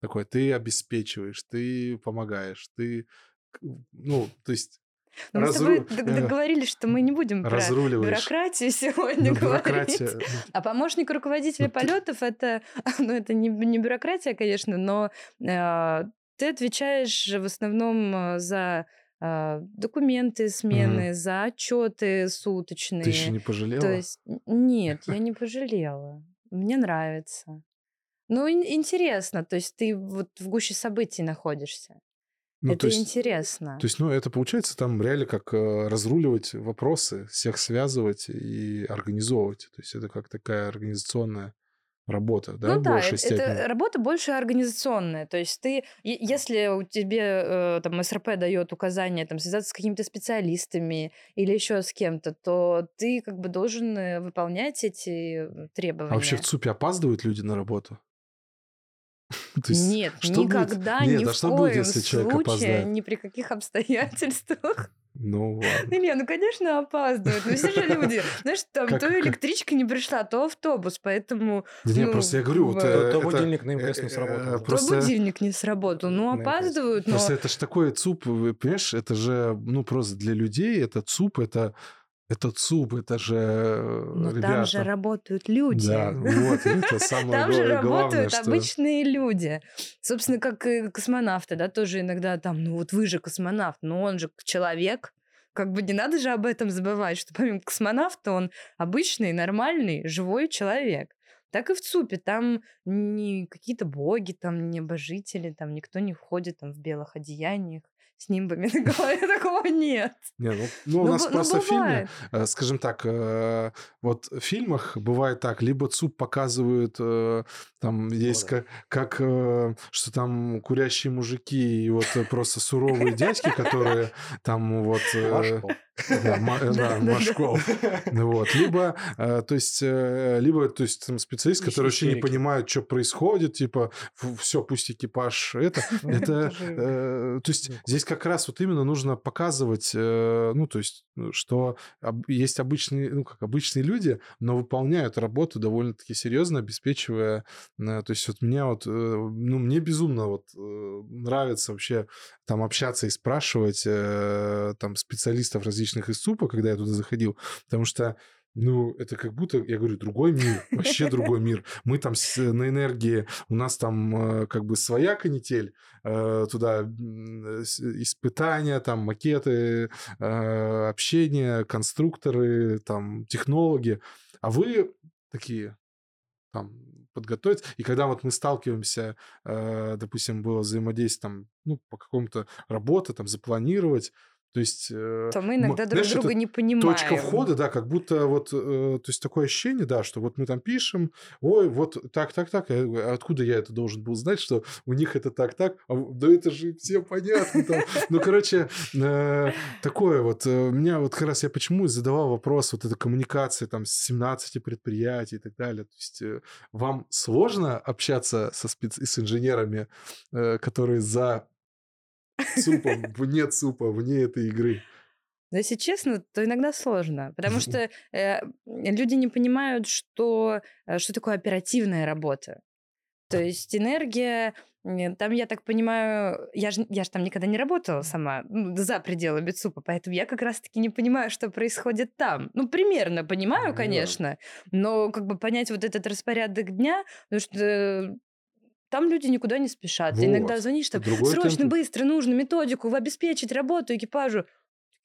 S1: Такое, ты обеспечиваешь, ты помогаешь, ты, ну, то есть
S2: Но мы с тобой
S1: разру-
S2: дог- договорились, что мы не будем про бюрократию сегодня
S1: Ну,
S2: говорить.
S1: бюрократия. ну,
S2: А помощник руководителя
S1: Ну, ты-
S2: полетов это, ну, это не, не бюрократия, конечно, но э, ты отвечаешь в основном э, за э, документы смены, за отчеты суточные.
S1: Ты еще не пожалела?
S2: То есть нет, я не пожалела. Мне нравится. Ну, ин- интересно, то есть ты вот в гуще событий находишься.
S1: Ну,
S2: это
S1: то есть,
S2: интересно.
S1: То есть, ну, это получается там реально как э, разруливать вопросы, всех связывать и организовывать. То есть это как такая организационная работа, да,
S2: Ну да, это,
S1: степени.
S2: работа больше организационная. То есть ты, если у тебе э, там СРП дает указание там связаться с какими-то специалистами или еще с кем-то, то ты как бы должен э, выполнять эти э,
S1: А вообще в
S2: требования.
S1: ЦУПе опаздывают люди на работу? То есть
S2: Нет,
S1: будет?
S2: никогда,
S1: Нет,
S2: ни
S1: а
S2: в
S1: будет,
S2: коем
S1: если человек
S2: случае,
S1: опоздает?
S2: ни при каких обстоятельствах.
S1: Ну ладно.
S2: Не, ну конечно опаздывают. Ну все же люди. Знаешь, там
S1: Как-
S2: то
S1: как-
S2: электричка не пришла, то автобус, поэтому
S1: Да не,
S2: Ну,
S1: просто я говорю, вот э,
S3: То
S1: это-
S3: будильник на
S1: э,
S3: МКС не
S1: э,
S3: сработал.
S2: то
S1: Просто
S2: будильник не сработал. Ну опаздывают, но...
S1: Просто это ж такой ЦУП, понимаешь, это же, ну, просто для людей, это ЦУП, это, это ЦУП, это же, э,
S2: Но
S1: ребята.
S2: там же работают люди.
S1: Да, вот, это самое
S2: Там же работают обычные люди. Собственно, как и космонавты, да, тоже иногда там, ну вот вы же космонавт, но он же человек. Как бы не надо же об этом забывать, что помимо космонавта он обычный, нормальный, живой человек. Так и в ЦУПе. Там не какие-то боги, там небожители, там никто не входит там, в белых одеяниях с нимбами на голове. Такого нет.
S1: Не, ну, ну, у
S2: Ну,
S1: нас
S2: ну,
S1: просто в фильме, э, скажем так, э, вот в фильмах бывает так, либо ЦУП показывают, э, там есть как, как э, что там курящие мужики и вот э, просто суровые дядьки, которые там вот...
S3: Машков.
S1: Да. Машков. Ну Вот. Либо, э, то есть, э, либо, то есть, там специалист, который вообще не понимает, что происходит, типа, все, пусть экипаж это.
S3: Ну,
S1: Это, э, то есть, здесь как раз вот именно нужно показывать, ну, то есть, ну, что есть обычные, ну, как обычные люди, но выполняют работу довольно-таки серьезно, обеспечивая, то есть, вот меня вот, ну, мне безумно вот нравится вообще там общаться и спрашивать э, там специалистов различных из СУПа, когда я туда заходил, потому что ну, это как будто, я говорю, другой мир, вообще другой мир. Мы там с- на энергии, у нас там э, как бы своя канитель, э, туда с- испытания, там макеты, э, общение, конструкторы, там технологи, а вы такие там подготовить. И когда вот мы сталкиваемся, э, допустим, было взаимодействие там, ну, по какому-то работе, там, запланировать, то есть... э,
S2: То мы иногда друг
S1: знаешь,
S2: друга не понимаем.
S1: Точка входа, да, как будто вот, э, то есть такое ощущение, да, что вот мы там пишем, ой, вот так, так, так, говорю, «А откуда я это должен был знать, что у них это так, так, а, да это же всем понятно. там». Ну, короче, э, такое вот, меня вот как раз я почему задавал вопрос, вот эта коммуникация там с 17 предприятий и так далее, то есть вам сложно общаться со спец... с инженерами, которые за ЦУПом, вне ЦУПа, вне этой игры?
S2: Но если честно, то иногда сложно, потому что э, люди не понимают, что, э, что такое оперативная работа. То есть энергия, там, я так понимаю, я же я ж там никогда не работала сама, ну, за пределами ЦУПа, поэтому я как раз-таки не понимаю, что происходит там. Ну, примерно понимаю, конечно, но как бы понять вот этот распорядок дня, потому что там люди никуда не спешат. Ты иногда
S1: Вот.
S2: звонишь,
S1: Другой
S2: срочно,
S1: темп.
S2: быстро, нужно методику обеспечить работу экипажу.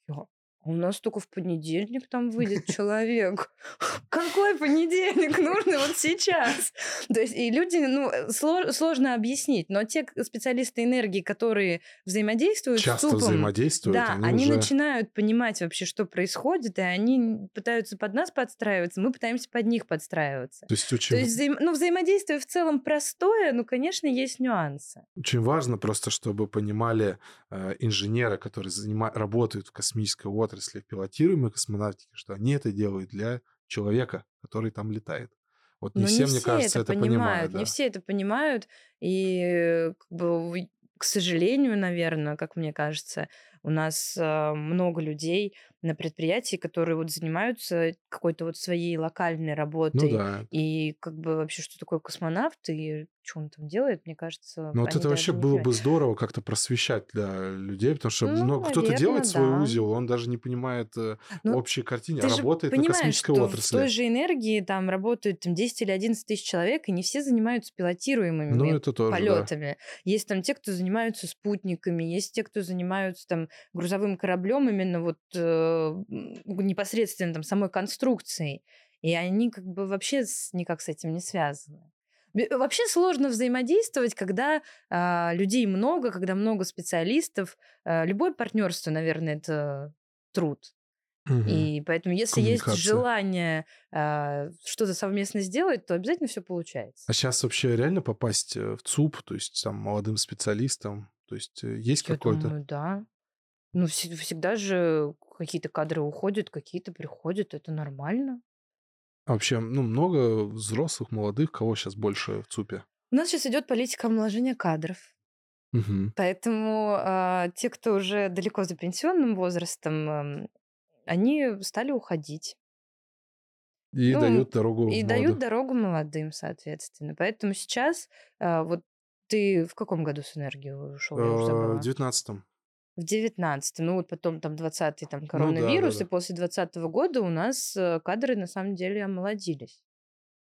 S2: Я, «А у нас только в понедельник там выйдет человек. Какой понедельник? Нужно вот сейчас. То есть, и люди, ну, э, сло- сложно объяснить, но те специалисты энергии, которые взаимодействуют с
S1: Часто
S2: ЦУПом,
S1: взаимодействуют,
S2: да,
S1: они,
S2: они
S1: уже...
S2: начинают понимать вообще, что происходит, и они пытаются под нас подстраиваться, мы пытаемся под них подстраиваться.
S1: То есть очень,
S2: То есть, взаим- ну, взаимодействие в целом простое, но, конечно, есть нюансы.
S1: очень важно просто, чтобы понимали э, инженеры, которые занима- работают в космической отрасли, в пилотируемой космонавтике, что они это делают для человека, который там летает. Вот не
S2: Но
S1: все,
S2: не
S1: мне
S2: все
S1: кажется,
S2: это понимают,
S1: понимают.
S2: не
S1: да.
S2: все это понимают, и э, как бы, к сожалению, наверное, как мне кажется, у нас э, много людей на предприятии, которые вот занимаются какой-то вот своей локальной
S1: Ну
S2: работой,
S1: да.
S2: и как бы вообще, что такое космонавт и что он там делает, мне кажется,
S1: Ну вот это вообще
S2: не
S1: было бы здорово как-то просвещать для людей, потому что
S2: Ну,
S1: ну, кто-то делает свой
S2: да.
S1: узел, он даже не понимает э,
S2: Ну,
S1: общей картине, а работает на космической
S2: что
S1: отрасли.
S2: в той же энергии там работают там, 10 или 11 тысяч человек, и не все занимаются пилотируемыми
S1: Ну это тоже, да.
S2: полетами. Есть там те, кто занимаются спутниками, есть те, кто занимаются там грузовым кораблем именно вот э, непосредственно там самой конструкцией. И они как бы вообще с- никак с этим не связаны. Бе- Вообще сложно взаимодействовать, когда а, людей много, когда много специалистов. А, любое партнерство, наверное, это труд. И поэтому, если есть желание а, что-то совместно сделать, то обязательно все получается.
S1: А сейчас вообще реально попасть э, в ЦУП, то есть там молодым специалистам? То есть э, есть какой-то...
S2: да. Ну, всегда же какие-то кадры уходят, какие-то приходят, это нормально.
S1: А вообще, ну, много взрослых, молодых, кого сейчас больше в ЦУПе?
S2: У нас сейчас идет политика омоложения кадров.
S1: Угу.
S2: Поэтому э, те, кто уже далеко за пенсионным возрастом, э, они стали уходить.
S1: И
S2: ну,
S1: дают дорогу.
S2: И
S1: молодым.
S2: дают дорогу молодым, соответственно. Поэтому сейчас э, вот ты в каком году с энергии ушел?
S1: В девятнадцатом
S2: в девятнадцатом. Ну вот потом там двадцатый там
S1: Ну да,
S2: коронавирус,
S1: да,
S2: и
S1: да.
S2: после двадцатого года у нас э, кадры на самом деле омолодились.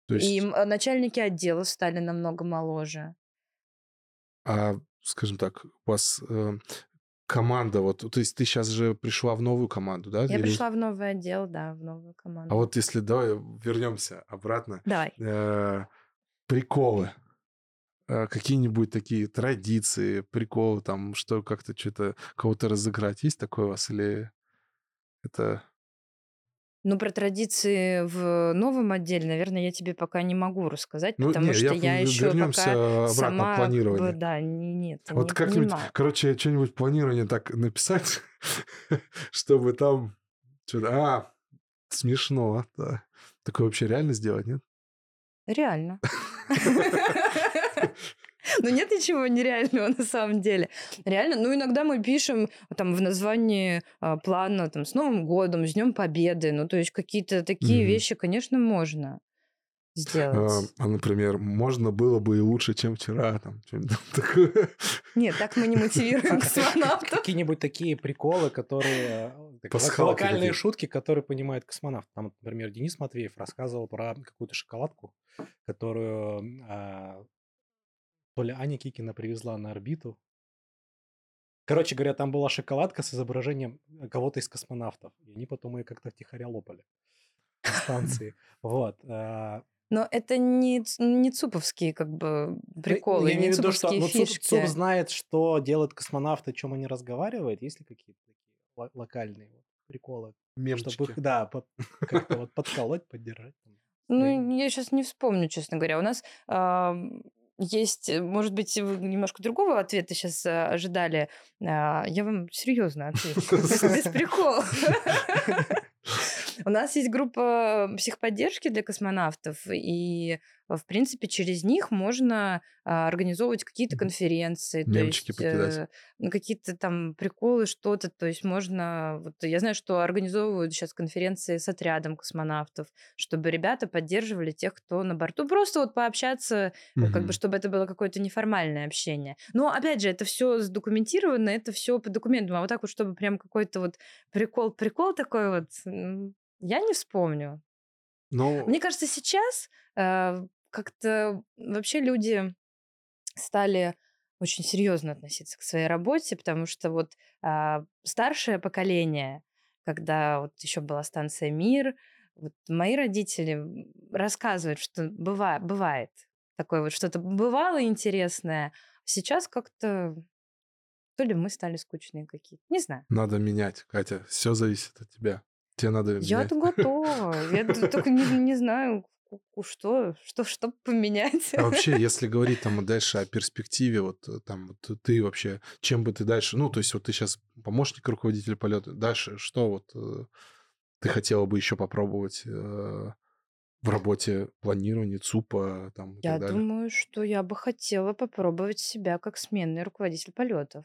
S1: То
S2: И
S1: есть,
S2: м- а, начальники отделов стали намного моложе.
S1: а, скажем так, у вас э, команда, вот, то есть ты сейчас же пришла в новую команду, да?
S2: Я
S1: Или-
S2: пришла в новый отдел, да, в новую
S1: А
S2: команду.
S1: вот если, давай вернемся обратно.
S2: Давай.
S1: Э, приколы. Э, Какие-нибудь такие традиции, приколы, там, что как-то что-то кого-то разыграть. Есть такое у вас? Или это...
S2: Ну, про традиции в новом отделе, наверное, я тебе пока не могу рассказать,
S1: Ну,
S2: потому
S1: не,
S2: что
S1: я
S2: я еще
S1: вернемся
S2: пока сама,
S1: планированию.
S2: б- да, не- нет,
S1: Вот
S2: не
S1: как-нибудь,
S2: понимаю.
S1: короче, что-нибудь планирование так написать, чтобы там что-то... А, смешно, да. Такое вообще реально сделать, нет?
S2: Реально. Ну, нет ничего нереального на самом деле. Реально, ну, иногда мы пишем там в названии а, плана там, с Новым годом, с Днем Победы. Ну, то есть какие-то такие
S1: Мгм.
S2: вещи, конечно, можно сделать.
S1: а, например, можно было бы и лучше, чем вчера, там, такое.
S2: Нет, так мы не мотивируем космонавтов.
S3: Какие-нибудь такие приколы, которые... э, Локальные шутки, которые понимает космонавт. Там, например, Денис Матвеев рассказывал про какую-то шоколадку, которую а, то ли Аня Кикина привезла на орбиту. Короче говоря, там была шоколадка с изображением э, кого-то из космонавтов. И они потом ее как-то втихаря лопали на станции. Вот. а,
S2: Но это не, не цуповские как бы
S3: Ну,
S2: приколы,
S3: я
S2: не
S3: имею в виду, что
S2: цуповские
S3: ну, ЦУП,
S2: фишки.
S3: ЦУП знает, что делают космонавты, о чем они разговаривают. Есть ли какие-то такие ло- локальные вот приколы? Чтобы
S1: Мемчики.
S3: их, да, под- как-то вот подколоть, поддержать.
S2: Ну, я сейчас не вспомню, честно говоря. У нас есть, э, может быть, вы немножко другого ответа сейчас ожидали. А, Я вам серьезно отвечу, без приколов. У нас есть группа психподдержки для космонавтов, и, э, в принципе, через них можно а, организовывать какие-то конференции, то
S1: Мемчики
S2: есть
S1: покидать.
S2: э, какие-то там приколы, что-то. То есть можно... Вот я знаю, что организовывают сейчас конференции с отрядом космонавтов, чтобы ребята поддерживали тех, кто на борту. Просто вот пообщаться, э, как бы, чтобы это было какое-то неформальное общение. Но, опять же, это все задокументировано, это все по документам. А вот так вот, чтобы прям какой-то вот прикол-прикол такой вот, я не вспомню.
S1: Ну,
S2: Мне кажется, сейчас как-то вообще люди стали очень серьезно относиться к своей работе, потому что вот а, старшее поколение, когда вот еще была станция Мир, вот мои родители рассказывают, что бывает, бывает такое вот что-то бывало интересное. Сейчас как-то то ли мы стали скучные какие-то, не знаю.
S1: надо менять, Катя. Все зависит от тебя. Тебе надо менять.
S2: Я-то готова. Я только не, не знаю, что, что, что поменять.
S1: А вообще, если говорить там дальше о перспективе, вот э, там вот ты вообще, чем бы ты дальше, ну, то есть вот ты сейчас помощник руководителя полета, дальше что вот э, ты хотела бы еще попробовать э, в работе планирования ЦУПа там и
S2: Я
S1: так далее?
S2: думаю, что я бы хотела попробовать себя как сменный руководитель полетов.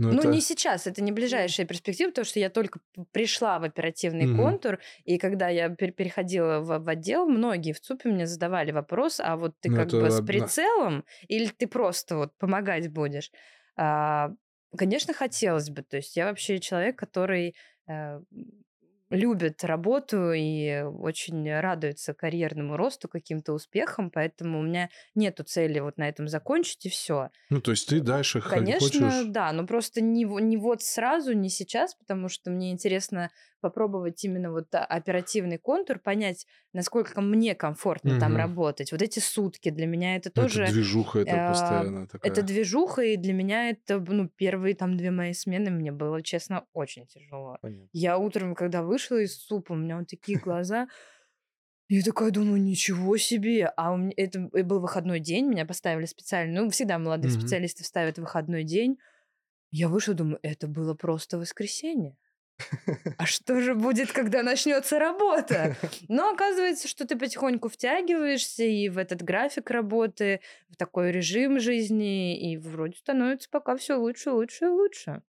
S1: Ну,
S2: Ну,
S1: это...
S2: не сейчас, это не ближайшая перспектива, потому что я только пришла в оперативный
S1: Мгм.
S2: контур, и когда я пер- переходила в, в отдел, многие в ЦУПе мне задавали вопрос, а вот ты
S1: Ну,
S2: как
S1: это
S2: бы с прицелом или ты просто вот помогать будешь? А, конечно, хотелось бы. То есть я вообще человек, который э, любит работу и очень радуется карьерному росту, каким-то успехам, поэтому у меня нету цели вот на этом закончить и все.
S1: Ну, то есть ты дальше х-
S2: Конечно,
S1: хочешь...
S2: да, но просто не, не вот сразу, не сейчас, потому что мне интересно попробовать именно вот а, оперативный контур, понять, насколько мне комфортно там
S1: Мгм.
S2: работать. Вот эти сутки для меня это
S1: Ну,
S2: тоже...
S1: Это движуха, это
S2: э,
S1: постоянно такая.
S2: Это движуха, и для меня это, ну, первые там две мои смены мне было, честно, очень тяжело.
S3: Понятно.
S2: Я утром, когда вышла, из ЦУПа, у меня вот такие глаза. Я такая думаю, ничего себе. А у меня, это был выходной день, меня поставили специально. Ну, всегда молодые
S1: Мгм.
S2: специалисты ставят выходной день. Я вышла, думаю, это было просто воскресенье. А что же будет, когда начнется работа? Но оказывается, что ты потихоньку втягиваешься и в этот график работы, в такой режим жизни, и вроде становится пока все лучше, лучше и лучше.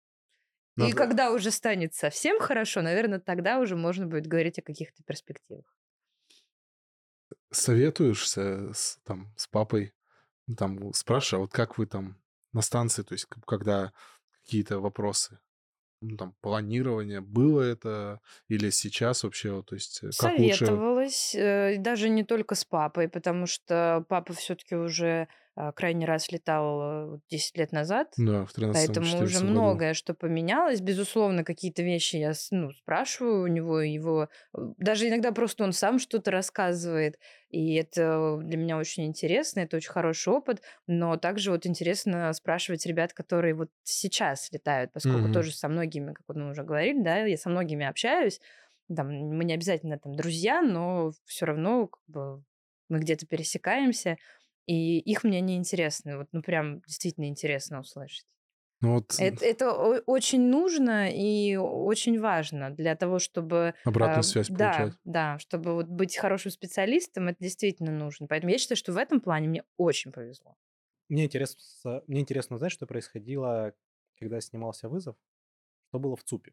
S2: И
S1: Надо-
S2: когда уже станет совсем хорошо, наверное, тогда уже можно будет говорить о каких-то перспективах.
S1: Советуешься с, там, с папой, ну, там, спрашиваешь, а вот как вы там на станции, то есть когда какие-то вопросы, ну, там, планирование, было это или сейчас вообще, то есть э, как лучше...
S2: Советовалась, э, даже не только с папой, потому что папа все-таки уже крайний раз летал э, вот 10 лет назад.
S1: Да, в 13
S2: Поэтому уже многое что поменялось. Безусловно, какие-то вещи я ну, спрашиваю у него, его э, даже иногда просто он сам что-то рассказывает, и это для меня очень интересно, это очень хороший опыт, но также вот интересно спрашивать ребят, которые вот сейчас летают, поскольку
S1: Мгм.
S2: тоже со многими, как мы уже говорили, да, я со многими общаюсь, там, мы не обязательно там друзья, но все равно как бы мы где-то пересекаемся, и их мнение интересно, вот, ну, прям действительно интересно услышать.
S1: Ну вот
S2: Это, это очень нужно и очень важно для того, чтобы...
S1: обратную
S2: а,
S1: связь
S2: да,
S1: получать.
S2: да, чтобы вот быть хорошим специалистом, это действительно нужно. Поэтому я считаю, что в этом плане мне очень повезло.
S3: Мне интересно, мне интересно знать, что происходило, когда снимался вызов, что было в ЦУПе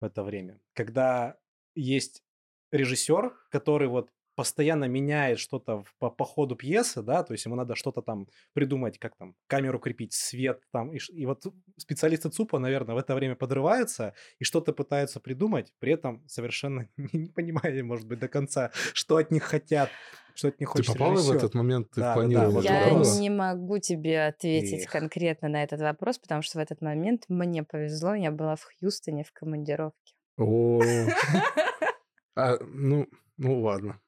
S3: в это время. Когда есть режиссер, который вот постоянно меняет что-то в- по, по ходу пьесы, да, то есть ему надо что-то там придумать, как там камеру крепить, свет там, и, и вот специалисты ЦУПа, наверное, в это время подрываются и что-то пытаются придумать, при этом совершенно не, не понимая, может быть, до конца, что от них хотят, что от них
S1: Ты
S3: хочет
S1: попала в
S3: режиссер.
S1: этот момент, ты
S3: Да, да,
S1: в
S3: да, вот
S2: Я
S3: вопрос.
S1: попала?
S2: не могу тебе ответить
S3: Эх.
S2: конкретно на этот вопрос, потому что в этот момент мне повезло, я была в Хьюстоне в командировке.
S1: О, а, ну, ну ладно.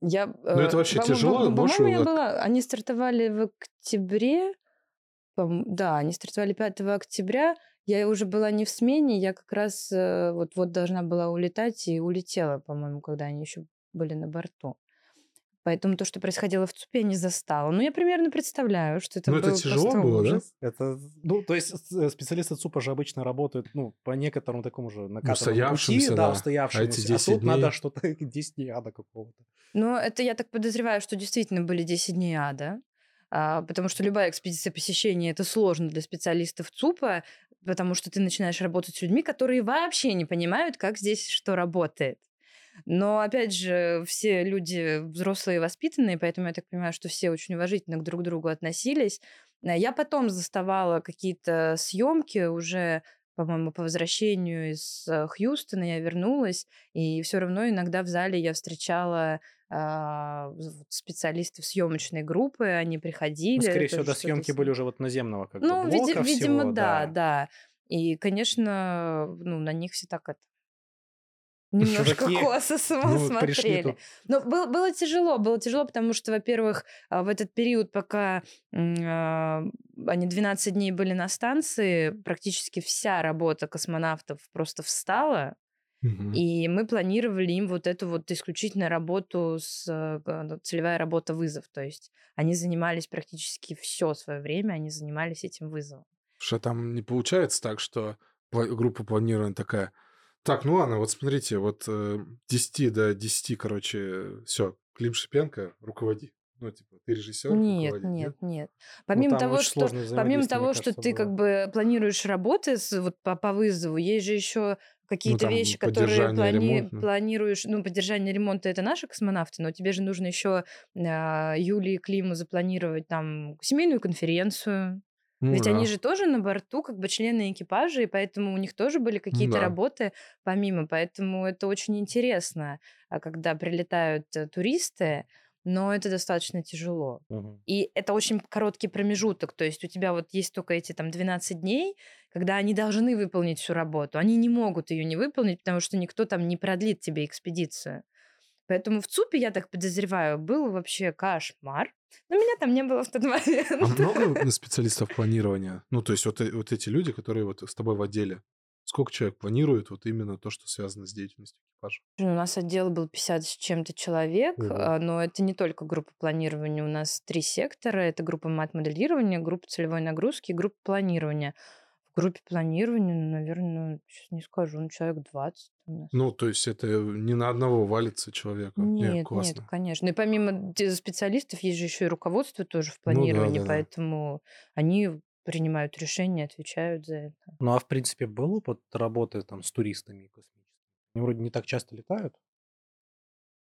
S2: Я,
S1: Ну, это
S2: э,
S1: вообще тяжело,
S2: по- По-моему, я была... Они стартовали в октябре. Да, они стартовали 5 октября. Я уже была не в смене, я как раз э, вот-вот должна была улетать и улетела, по-моему, когда они еще были на борту. Поэтому то, что происходило в ЦУПе, я не застала. Ну, я примерно представляю, что это
S1: Ну, это
S2: был
S1: тяжело было, да?
S2: ужас.
S3: Это, ну, то есть э, специалисты ЦУПа же обычно работают, ну, по некоторому такому же накатанному пути, да,
S1: да.
S3: устоявшемуся.
S1: А эти 10
S3: тут надо
S1: дней?
S3: что-то 10 дней ада какого-то.
S2: Ну, это я так подозреваю, что действительно были 10 дней ада. а, потому что любая экспедиция посещения это сложно для специалистов ЦУПа, потому что ты начинаешь работать с людьми, которые вообще не понимают, как здесь что работает. Но, опять же, все люди взрослые и воспитанные, поэтому я так понимаю, что все очень уважительно к друг другу относились. А Я потом заставала какие-то съемки уже, по-моему, по возвращению из э, Хьюстона я вернулась, и все равно иногда в зале я встречала вот специалистов съемочной группы, они приходили.
S3: Ну, скорее всего, да,
S2: что-то
S3: съемки были уже вот наземного как бы
S2: Ну, види-
S3: блока
S2: видимо,
S3: всего,
S2: да, да. И, конечно, ну, на них все так это немножко
S3: Чуваки,
S2: косо см-
S3: Ну,
S2: смотрели.
S3: тут.
S2: Но было, было тяжело, было тяжело, потому что, во-первых, а, в этот период, пока а, они 12 дней были на станции, практически вся работа космонавтов просто встала,
S1: Мгм.
S2: и мы планировали им вот эту вот исключительно работу с э, ну, целевая работа вызов. То есть они занимались практически все свое время, они занимались этим вызовом.
S1: Что там не получается так, что группа планирования такая, так, ну ладно, вот смотрите, вот э, 10 до 10, короче, все, Клим Шипенко, руководи. Ну, типа, ты режиссер,
S2: Нет, нет, нет.
S3: Ну,
S2: Помимо
S3: там
S2: того, что помимо того,
S3: мне
S2: что
S3: кажется,
S2: ты как бы планируешь работы с, вот по, по вызову, есть же еще какие-то
S1: Ну, там
S2: вещи, которые плани-
S1: ремонт, ну.
S2: планируешь. Ну, поддержание ремонта это наши космонавты, но тебе же нужно еще Юлии и Климу запланировать там семейную конференцию.
S1: Ну
S2: Ведь
S1: да.
S2: они же тоже на борту, как бы члены экипажа, и поэтому у них тоже были какие-то
S1: да.
S2: работы помимо. Поэтому это очень интересно, а, когда прилетают э, туристы, но это достаточно тяжело.
S3: Мгм.
S2: И это очень короткий промежуток. То есть у тебя вот есть только эти там 12 дней, когда они должны выполнить всю работу. Они не могут ее не выполнить, потому что никто там не продлит тебе экспедицию. Поэтому в ЦУПе, я так подозреваю, был вообще кошмар. Но меня там не было в тот момент.
S1: А много специалистов планирования? Ну, то есть вот, э- вот эти люди, которые вот с тобой в отделе Сколько человек планирует вот именно то, что связано с деятельностью экипажа?
S2: У нас отдел был 50 с чем-то человек, а, но это не только группа планирования. У нас три сектора. Это группа мат-моделирования, группа целевой нагрузки и группа планирования. В группе планирования, ну, наверное, сейчас не скажу, ну, человек 20 у нас.
S1: Ну, то есть это не на одного валится человека.
S2: Нет, нет,
S1: классно.
S2: конечно. И помимо специалистов есть же еще и руководство тоже в
S1: Ну да,
S2: планировании,
S1: да, да.
S2: поэтому они принимают решения, отвечают за это.
S3: Ну, а в принципе был опыт работы там с туристами космическими? Они вроде не так часто летают.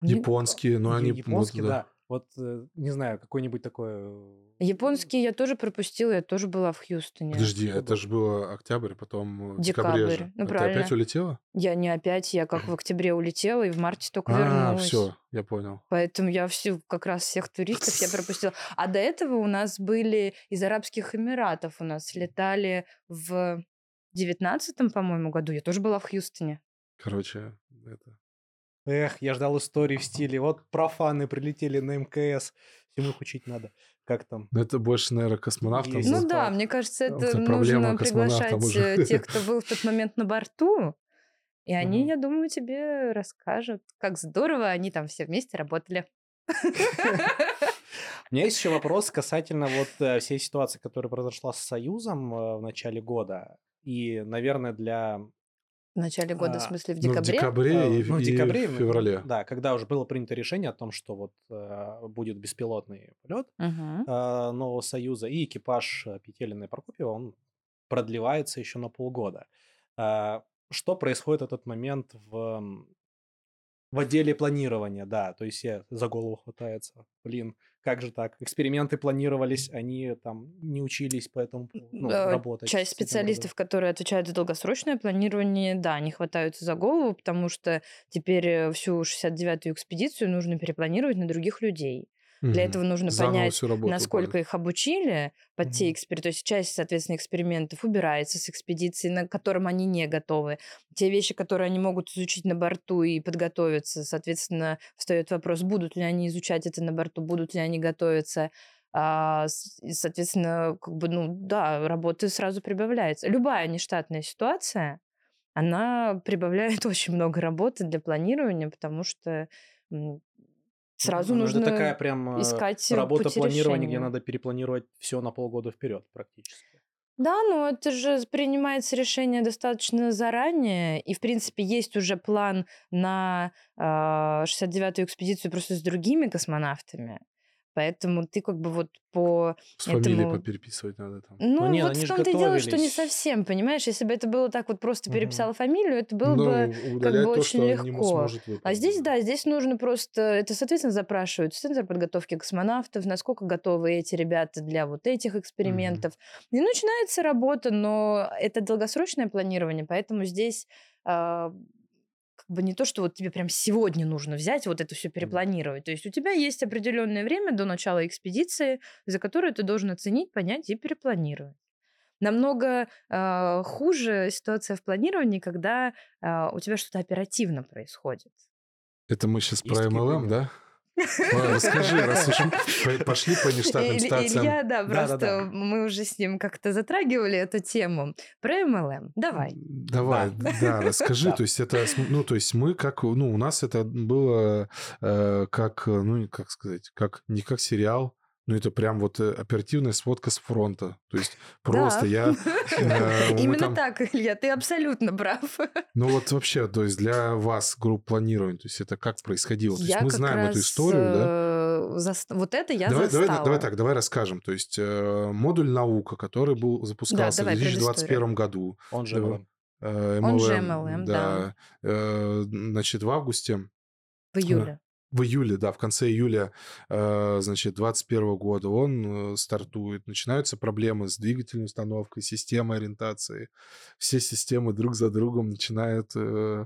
S1: Японские, но они...
S3: Японские, да. Вот, э, не знаю, какой-нибудь такой... э,
S2: Японские я тоже пропустила, я тоже была в Хьюстоне.
S1: Подожди,
S3: Что
S1: это же было октябрь, потом в декабре
S2: Декабрь.
S1: же.
S2: Ну,
S1: А ты
S2: правильно.
S1: опять улетела?
S2: Я не опять, я как в октябре улетела и в марте только
S1: А,
S2: вернулась.
S1: все, я понял.
S2: Поэтому я всю, как раз всех туристов я пропустила. А до этого у нас были из Арабских Эмиратов. У нас летали в девятнадцатом, по-моему, году. Я тоже была в Хьюстоне.
S1: Короче, это...
S3: Эх, я ждал истории в стиле, вот профаны прилетели на МКС, всему их учить надо. Как там?
S1: Ну, это больше, наверное, космонавтам.
S3: Есть.
S2: Ну да, мне кажется,
S1: Это
S2: это
S1: проблема
S2: нужно приглашать
S1: уже.
S2: э, тех, кто был в тот момент на борту. И они,
S3: Мгм.
S2: я думаю, тебе расскажут, как здорово они там все вместе работали.
S3: У меня есть еще вопрос касательно вот э, всей ситуации, которая произошла с Союзом э, в начале года. И, наверное, для...
S2: В начале года,
S3: А,
S2: в смысле, в
S1: Ну, в
S2: декабре.
S1: декабре
S3: э,
S1: и, в-
S3: ну, в
S1: и
S3: декабре,
S1: в
S3: ну,
S1: феврале.
S3: Да, когда уже было принято решение о том, что вот э, будет беспилотный полет
S2: Мгм.
S3: э, Нового Союза, и экипаж э, Петелина и Прокопьева, он продлевается еще на полгода. А, Что происходит в этот момент в, в отделе планирования? Да, то есть я за голову хватается. Блин, как же так? Эксперименты планировались, они там не учились по этому поводу, ну, работать.
S2: Часть специалистов, которые отвечают за долгосрочное планирование, да, они хватаются за голову, потому что теперь э, всю 69-ю экспедицию нужно перепланировать на других людей. Для этого нужно
S1: Заново
S2: понять,
S1: работу
S2: насколько
S1: упали.
S2: их обучили под те
S3: Мгм.
S2: эксперименты. То есть часть, соответственно, экспериментов убирается с экспедиции, на которым они не готовы. Те вещи, которые они могут изучить на борту и подготовиться, соответственно, встает вопрос, будут ли они изучать это на борту, будут ли они готовиться. А, соответственно, как бы, ну да, работы сразу прибавляется. Любая нештатная ситуация, она прибавляет очень много работы для планирования, потому что сразу
S3: Ну,
S2: нужно
S3: такая прям э,
S2: искать
S3: работа
S2: пути
S3: планирования, где надо перепланировать все на полгода вперед практически.
S2: Да, но это же принимается решение достаточно заранее, и, в принципе, есть уже план на а, 69-ю экспедицию просто с другими космонавтами. Поэтому ты как бы вот по
S1: С фамилией
S2: этому...
S1: попереписывать надо там.
S2: Ну,
S3: ну
S2: вот
S3: они
S2: в том-то и дело, что не совсем, понимаешь? Если бы это было так вот просто переписала фамилию, это было
S1: Ну,
S2: бы
S1: удалять
S2: бы
S1: то,
S2: очень легко. А здесь, да, здесь нужно просто... Это, соответственно, запрашивают центр подготовки космонавтов, насколько готовы эти ребята для вот этих экспериментов. И начинается работа, но это долгосрочное планирование, поэтому здесь а, как бы не то, что вот тебе прям сегодня нужно взять вот это все перепланировать. То есть у тебя есть определенное время до начала экспедиции, за которое ты должен оценить, понять и перепланировать. Намного а, хуже ситуация в планировании, когда а, у тебя что-то оперативно происходит.
S1: Это мы сейчас
S3: Есть
S1: про MLM, да? Ладно, Расскажи, раз уж пошли по нештатным ситуациям.
S2: Илья, да, просто
S3: Да-да-да.
S2: мы уже с ним как-то затрагивали эту тему. Про MLM. Давай.
S1: Давай, да, расскажи.
S3: Да.
S1: То есть это, ну, то есть мы как, ну, у нас это было э, как, ну, как сказать, как не как сериал, но это прям вот э, оперативная сводка с фронта. То есть просто
S2: Да.
S1: я, э,
S2: Именно
S1: там-
S2: так, Илья, ты абсолютно прав.
S1: ну вот вообще, то есть для вас групп планирования, то есть это как происходило? То есть мы знаем эту историю, да?
S2: э, зас- Вот это я
S1: давай, давай,
S2: застала.
S1: давай так, давай расскажем. То есть э, модуль наука, который был запускался
S2: давай,
S1: в 2021
S2: предысторию.
S1: году,
S3: Он же
S1: Да.
S3: MLM.
S1: э,
S2: Он же
S1: MLM,
S2: MLM, да.
S1: э, значит, в августе
S2: В июле.
S1: В июле, да, в конце июля, э, значит, 21 года он э, стартует. Начинаются проблемы с двигательной установкой, системой ориентации. Все системы друг за другом начинают э,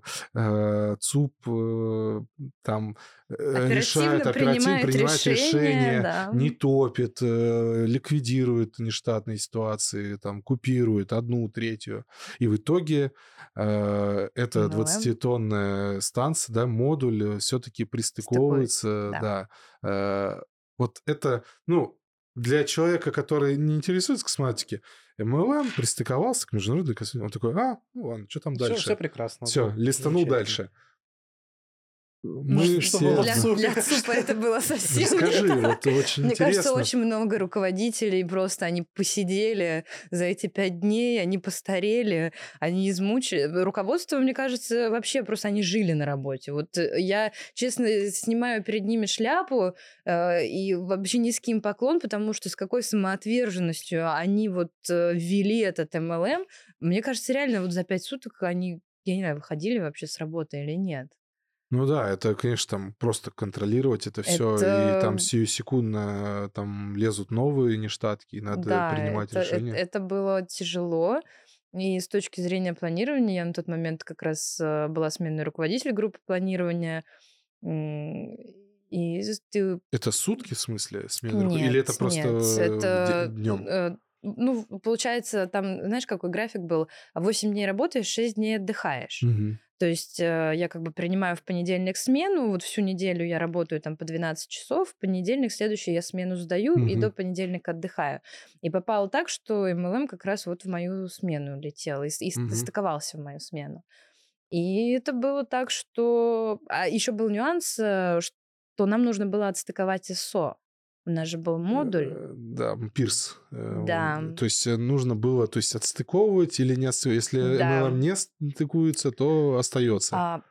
S1: ЦУП там
S2: Оперативно
S1: решает, оперативно
S2: принимает
S1: принимает
S2: решения,
S1: решения,
S2: да.
S1: не топит, э, ликвидирует нештатные ситуации, там, купирует одну, третью. И в итоге э, эта
S2: MLM.
S1: 20-тонная станция, да, модуль все-таки пристыковывается,
S2: да.
S1: да. Э, вот это, ну, для человека, который не интересуется космонавтики, MLM пристыковался к международной космической... Он такой, а, ну ладно, что там
S3: Все,
S1: дальше?
S3: все прекрасно.
S1: Все,
S3: да,
S1: листанул дальше. Мы
S3: что
S1: все...
S2: Для, для ЦУПа это было совсем не
S1: Расскажи,
S2: так.
S1: вот очень
S2: Мне
S1: интересно.
S2: кажется, очень много руководителей просто они посидели за эти пять дней, они постарели, они измучили. Руководство, мне кажется, вообще просто они жили на работе. Вот э, я, честно, снимаю перед ними шляпу э, и вообще низкий им поклон, потому что с какой самоотверженностью они вот э, ввели этот MLM. Мне кажется, реально вот за пять суток они, я не знаю, выходили вообще с работы или нет.
S1: Ну да, это, конечно, там просто контролировать это все, и
S2: Это-
S1: там сию секундно там лезут новые нештатки, и надо
S2: Да,
S1: принимать
S2: это, это-
S1: решения.
S2: это было тяжело. И с точки зрения планирования, я на тот момент как раз э, была сменный руководитель группы планирования. И ты...
S1: Это сутки, в смысле, смена руко-
S2: Нет,
S1: Или это просто
S2: нет, это
S1: днем?
S2: э, ну, получается, там, знаешь, какой график был? 8 дней работаешь, 6 дней отдыхаешь. То есть э, я как бы принимаю в понедельник смену, вот всю неделю я работаю там по 12 часов, в понедельник следующий я смену сдаю и
S1: Мгм.
S2: до понедельника отдыхаю. И попало так, что МЛМ как раз вот в мою смену летел и, и
S1: Мгм.
S2: стыковался в мою смену. И это было так, что... А еще был нюанс, э, что нам нужно было отстыковать ИСО. У нас же был модуль.
S1: Э, Да, пирс. Э,
S2: Да.
S1: То есть э, нужно было то есть, отстыковывать или не отстыковывать. Если
S2: Да.
S1: MLM не стыкуется, то остается.
S2: А,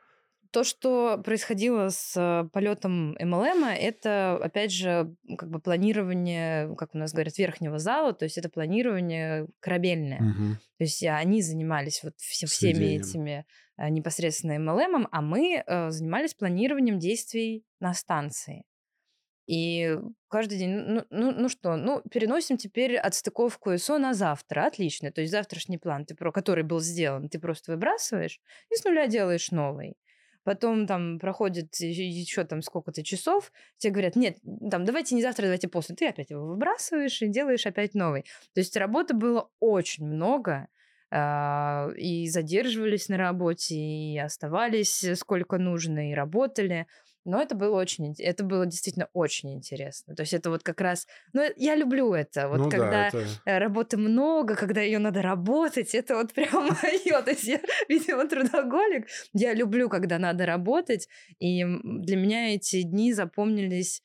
S2: то, что происходило с полетом MLM, это, опять же, как бы планирование, как у нас говорят, верхнего зала, то есть это планирование корабельное.
S1: Мгм.
S2: То есть они занимались вот все- всеми этими непосредственно MLM, а мы занимались планированием действий на станции. И каждый день, ну, ну, ну что, ну, переносим теперь отстыковку ИСО на завтра. Отлично. То есть завтрашний план, ты про который был сделан, ты просто выбрасываешь и с нуля делаешь новый. Потом там проходит еще там сколько-то часов, тебе говорят, нет, там, давайте не завтра, давайте после. Ты опять его выбрасываешь и делаешь опять новый. То есть работы было очень много, а, и задерживались на работе, и оставались э, сколько нужно, и работали. Но это было очень, это было действительно очень интересно. То есть это вот как раз, ну я люблю это, вот
S1: ну
S2: когда
S1: да, это...
S2: э, работы много, когда ее надо работать, это вот прям мое. То есть я, видимо, трудоголик. Я люблю, когда надо работать. И для меня эти дни запомнились.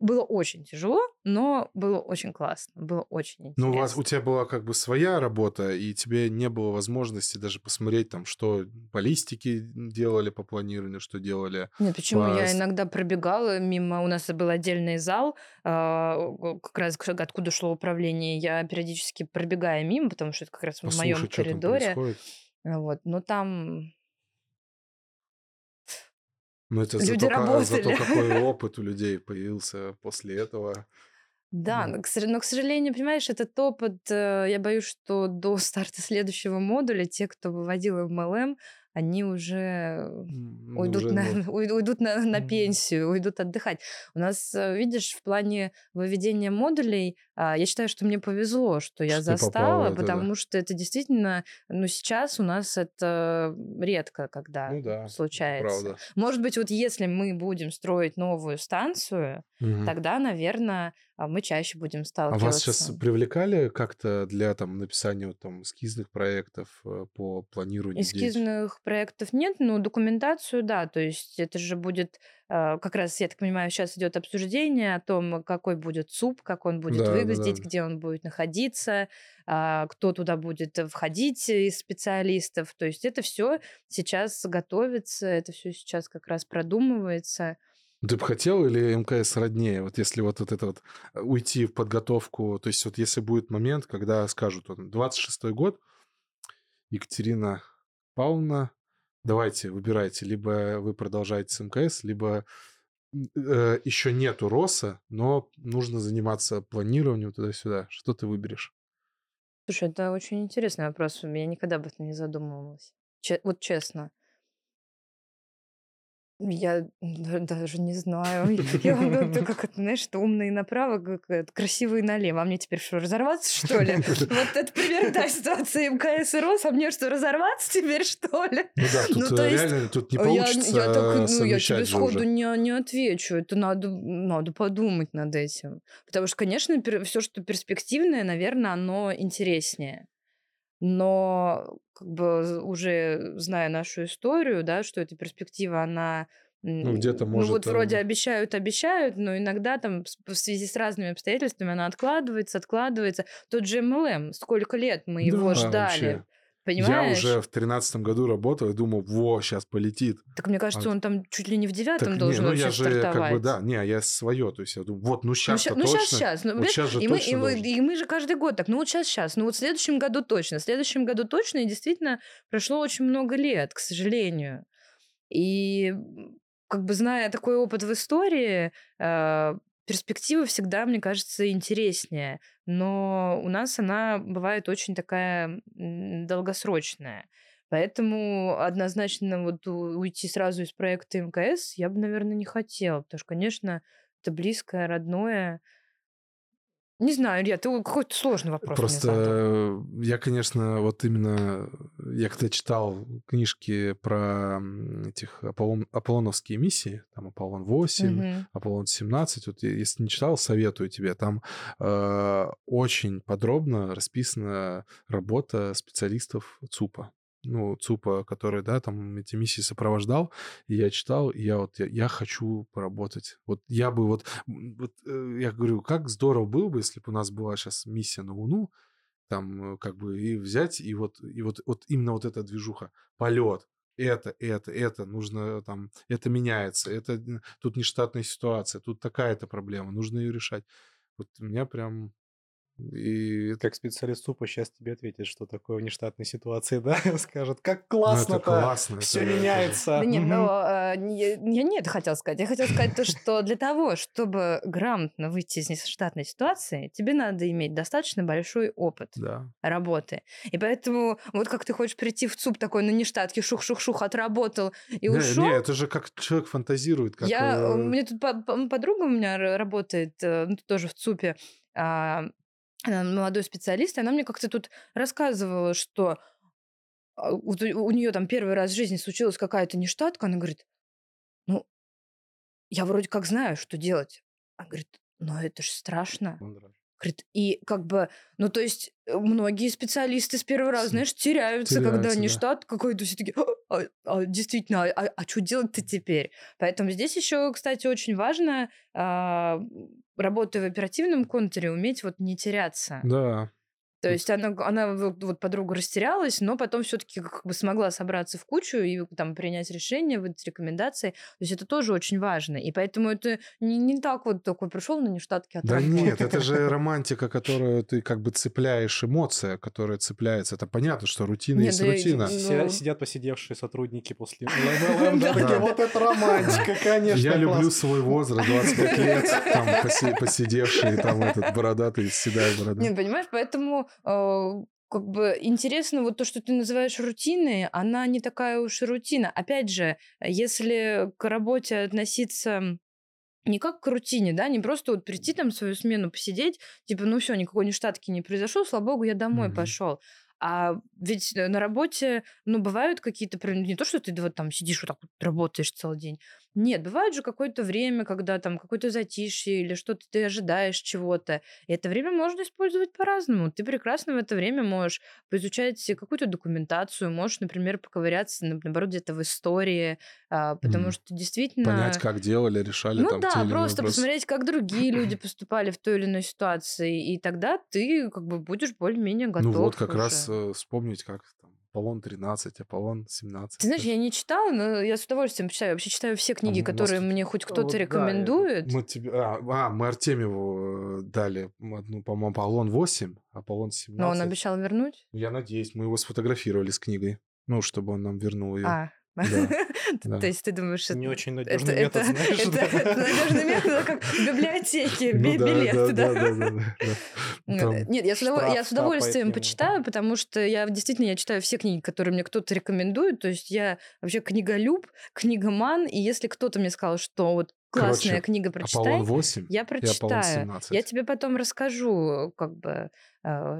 S2: Было очень тяжело, но было очень классно. Было очень интересно.
S1: Ну, у, вас, у тебя была как бы своя работа, и тебе не было возможности даже посмотреть, там, что баллистики делали по планированию, что делали.
S2: Нет, почему? Я
S1: Вас-
S2: иногда пробегала мимо, у нас был отдельный зал, а, как раз откуда шло управление. Я периодически пробегая мимо, потому что это как раз в моем коридоре.
S1: происходит.
S2: Вот, но там
S1: Ну, это
S2: Люди
S1: зато, ка- зато
S2: работали.
S1: какой опыт у людей появился после этого.
S2: Да,
S1: Ну.
S2: но, к, сож- но, к сожалению, понимаешь, этот опыт, э, я боюсь, что до старта следующего модуля те, кто выводил MLM, они уже
S1: ну,
S2: уйдут,
S1: уже,
S2: на, уй- уйдут на, на
S3: Мгм.
S2: пенсию, уйдут отдыхать. У нас, э, видишь, в плане выведения модулей, а, я считаю, что мне повезло, что я
S1: Что
S2: застала,
S1: это, да.
S2: потому что это действительно, ну, сейчас у нас это редко, когда
S1: Ну да,
S2: случается.
S1: правда.
S2: Может быть, вот если мы будем строить новую станцию,
S1: Мгм.
S2: тогда, наверное, мы чаще будем
S1: А
S2: сталкиваться.
S1: вас сейчас привлекали как-то для там написания вот, там эскизных проектов э, по планированию?
S2: Эскизных проектов нет, но документацию, да. То есть это же будет, э, как раз, я так понимаю, сейчас идет обсуждение о том, какой будет СУП, как он будет
S1: Да, да,
S2: выглядеть,
S1: да.
S2: где он будет находиться, а, кто туда будет э, входить из специалистов. То есть это все сейчас готовится, это все сейчас как раз продумывается.
S1: Ты бы хотел или МКС роднее? Вот если вот, вот это вот э, уйти в подготовку, то есть вот если будет момент, когда скажут, вот, 26-й год, Екатерина Павловна, давайте, выбирайте, либо вы продолжаете с МКС, либо э, еще нету РОСа, но нужно заниматься планированием туда-сюда. Что ты выберешь?
S2: Слушай, это очень интересный вопрос. Я никогда об этом не задумывалась. Че- вот честно. Я да- даже не знаю. Я ну, ты как это, знаешь, что умные направо, как это, красивые налево. А мне теперь что, разорваться, что ли? Вот это примерно та ситуация МКС и РОС, а мне что, разорваться теперь, что ли?
S1: Ну да, тут
S2: Ну,
S1: э,
S2: есть,
S1: реально тут не
S2: Я,
S1: получится
S2: я так, ну, я
S1: совмещать
S2: тебе сходу
S1: уже.
S2: не, не отвечу. Это надо, надо подумать над этим. Потому что, конечно, все, что перспективное, наверное, оно интереснее. Но как бы уже зная нашу историю, да, что эта перспектива, она
S1: Ну, где-то
S2: ну
S1: может...
S2: вот вроде
S1: э,
S2: обещают, обещают, но иногда там в связи с разными обстоятельствами она откладывается, откладывается. Тот же MLM, сколько лет мы его
S1: Да,
S2: ждали,
S1: вообще. Я
S2: понимаешь?
S1: уже в тринадцатом году работал и думал, во, сейчас полетит.
S2: Так мне кажется,
S1: А-
S2: он там чуть ли не в
S1: Так
S2: девятом
S1: не,
S2: должен
S1: ну
S2: вообще
S1: я же как бы,
S2: стартовать.
S1: да, не, я свое, то есть я думаю, вот, ну
S2: Ну,
S1: сейчас то
S2: ну, сейчас,
S1: точно,
S2: сейчас. Ну,
S1: вот сейчас же
S2: и, мы, и, мы, и мы же каждый год так, ну вот сейчас, сейчас, ну вот в следующем году точно, в следующем году точно, и действительно прошло очень много лет, к сожалению. И как бы зная такой опыт в истории, э, перспектива всегда, мне кажется, интереснее. Но у нас она бывает очень такая долгосрочная. Поэтому однозначно вот уйти сразу из проекта МКС я бы, наверное, не хотела. Потому что, конечно, это близкое, родное. Не знаю, Илья, ты какой-то сложный вопрос.
S1: Просто э, я, конечно, вот именно, я когда читал книжки про этих Аполлон, Аполлоновские миссии, там Аполлон 8,
S2: Мгм.
S1: Аполлон 17, вот если не читал, советую тебе, там э, очень подробно расписана работа специалистов ЦУПа. Ну, ЦУПа, который, да, там эти миссии сопровождал, и я читал, и я вот, я, я хочу поработать. Вот я бы вот, вот э, я говорю, как здорово было бы, если бы у нас была сейчас миссия на Луну, там, э, как бы, и взять, и вот, и вот, вот именно вот эта движуха, полет, это, это, это, нужно там, это меняется, это тут нештатная ситуация, тут такая-то проблема, нужно ее решать. Вот меня прям и
S3: Как специалист СУПа сейчас тебе ответит, что такое внештатной ситуации, да? Скажет, как
S1: ну, это
S3: классно-то,
S1: классно,
S3: все
S1: это-
S3: меняется.
S2: Да нет, но а, не- я не это хотела сказать. Я хотела сказать то, что для того, чтобы грамотно выйти из нештатной ситуации, тебе надо иметь достаточно большой опыт
S1: Да.
S2: работы. И поэтому вот как ты хочешь прийти в ЦУП такой на нештатке, шух-шух-шух, отработал и ушел.
S1: не, это же как человек фантазирует, как...
S2: Я,
S1: э,
S2: у меня тут по- по- подруга у меня работает, э, ну, тоже в ЦУПе, а, молодой специалист, и она мне как-то тут рассказывала, что а, вот у, нее там первый раз в жизни случилась какая-то нештатка, она говорит, ну, я вроде как знаю, что делать. Она говорит, но это же страшно. И как бы, ну, то есть э, многие специалисты с первого раза, знаешь, теряются, когда
S1: теряются,
S2: не
S1: да.
S2: штат какой-то, все такие, а, а, действительно, а, что делать-то теперь? Поэтому здесь еще, кстати, очень важно, а, работая в оперативном контуре, уметь вот не теряться.
S1: Да.
S2: То есть она, она вот, вот подруга растерялась, но потом все-таки как бы смогла собраться в кучу и там принять решение, выдать рекомендации. То есть это тоже очень важно. И поэтому это не, не так вот такой пришел на нештатки
S1: Да нет, это же романтика, которую ты как бы цепляешь, эмоция, которая цепляется. Это понятно, что рутина
S2: Нет,
S1: есть
S2: да
S1: рутина.
S2: Ну.
S3: Сидят посидевшие сотрудники после вот это романтика, конечно,
S1: Я люблю
S3: класс».
S1: свой возраст, 25 лет, там поси- посидевший, там этот бородатый, седая борода.
S2: Нет, понимаешь, поэтому э, как бы интересно вот то, что ты называешь рутиной, она не такая уж и рутина. Опять же, если к работе относиться не как к рутине, да, не просто вот прийти там свою смену посидеть, типа, ну все, никакой нештатки не произошло, слава богу, я домой
S1: Мгм.
S2: пошел. А ведь э, на работе, ну, бывают какие-то, не то, что ты вот там сидишь вот так вот работаешь целый день. Нет, бывает же какое-то время, когда там какое-то затишье или что-то ты ожидаешь чего-то. И это время можно использовать по-разному. Ты прекрасно в это время можешь поизучать какую-то документацию, можешь, например, поковыряться, на- наоборот, где-то в истории, а, потому
S1: Мгм.
S2: что действительно...
S1: Понять, как делали, решали
S2: Ну
S1: там те
S2: да,
S1: или иные
S2: просто
S1: вопросы.
S2: посмотреть, как другие люди поступали в той или иной ситуации, и тогда ты как бы будешь более-менее готов
S1: Ну вот как
S2: уже.
S1: раз э, вспомнить, как там Аполлон 13, Аполлон 17.
S2: Ты знаешь, я не читала, но я с удовольствием читаю. Вообще читаю все книги,
S1: м-
S2: которые
S1: может,
S2: мне хоть
S1: Ну,
S2: кто-то
S1: вот да,
S2: рекомендует.
S1: Мы тебе, а, а, мы Артемьеву э, дали одну, по-моему, Аполлон 8, Аполлон 17.
S2: Но он обещал вернуть.
S1: Я надеюсь, мы его сфотографировали с книгой. Ну, чтобы он нам вернул ее.
S2: А,
S1: Да.
S2: То есть ты думаешь,
S3: Не
S2: это-
S3: очень надежный
S2: это,
S3: метод, знаешь.
S2: это,
S3: да.
S2: это надежный метод, это как в библиотеке,
S1: Ну
S2: билет,
S1: да,
S2: Нет, я с, удов-
S3: штраф
S2: я с удовольствием почитаю, потому что я действительно я читаю все книги, которые мне кто-то рекомендует. То есть я вообще книголюб, книгоман, и если кто-то мне сказал, что вот классная
S1: Короче,
S2: книга, прочитай,
S1: Аполлон 8
S2: я прочитаю.
S1: 17.
S2: Я тебе потом расскажу, как бы,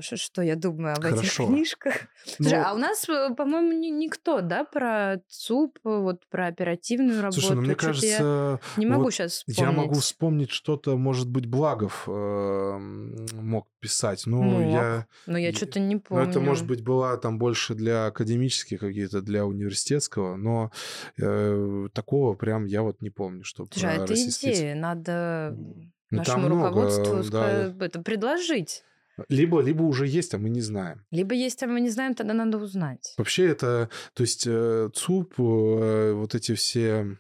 S2: что я думаю об этих
S1: Хорошо.
S2: книжках. Слушай,
S1: Ну,
S2: а у нас, э, по-моему, ни- никто, да, про ЦУП, вот про оперативную работу.
S1: Слушай, ну мне
S2: Чё-то я
S1: кажется,
S2: не могу
S1: вот
S2: сейчас
S1: я могу
S2: вспомнить.
S1: вспомнить что-то, может быть, Благов э, мог писать. Ну,
S2: Мог.
S1: я...
S2: Но я что-то не помню.
S1: это, может быть, была там больше для академических какие-то, для университетского, но э, такого прям я вот не помню, что
S2: Слушай, а
S1: про
S2: это
S1: российский
S2: идея, надо
S1: Ну,
S2: нашему
S1: много,
S2: руководству
S1: да.
S2: ска- это предложить.
S1: Либо, либо уже есть, а мы не знаем.
S2: Либо есть, а мы не знаем, тогда надо узнать.
S1: Вообще это, то есть э, ЦУП, э, вот эти все,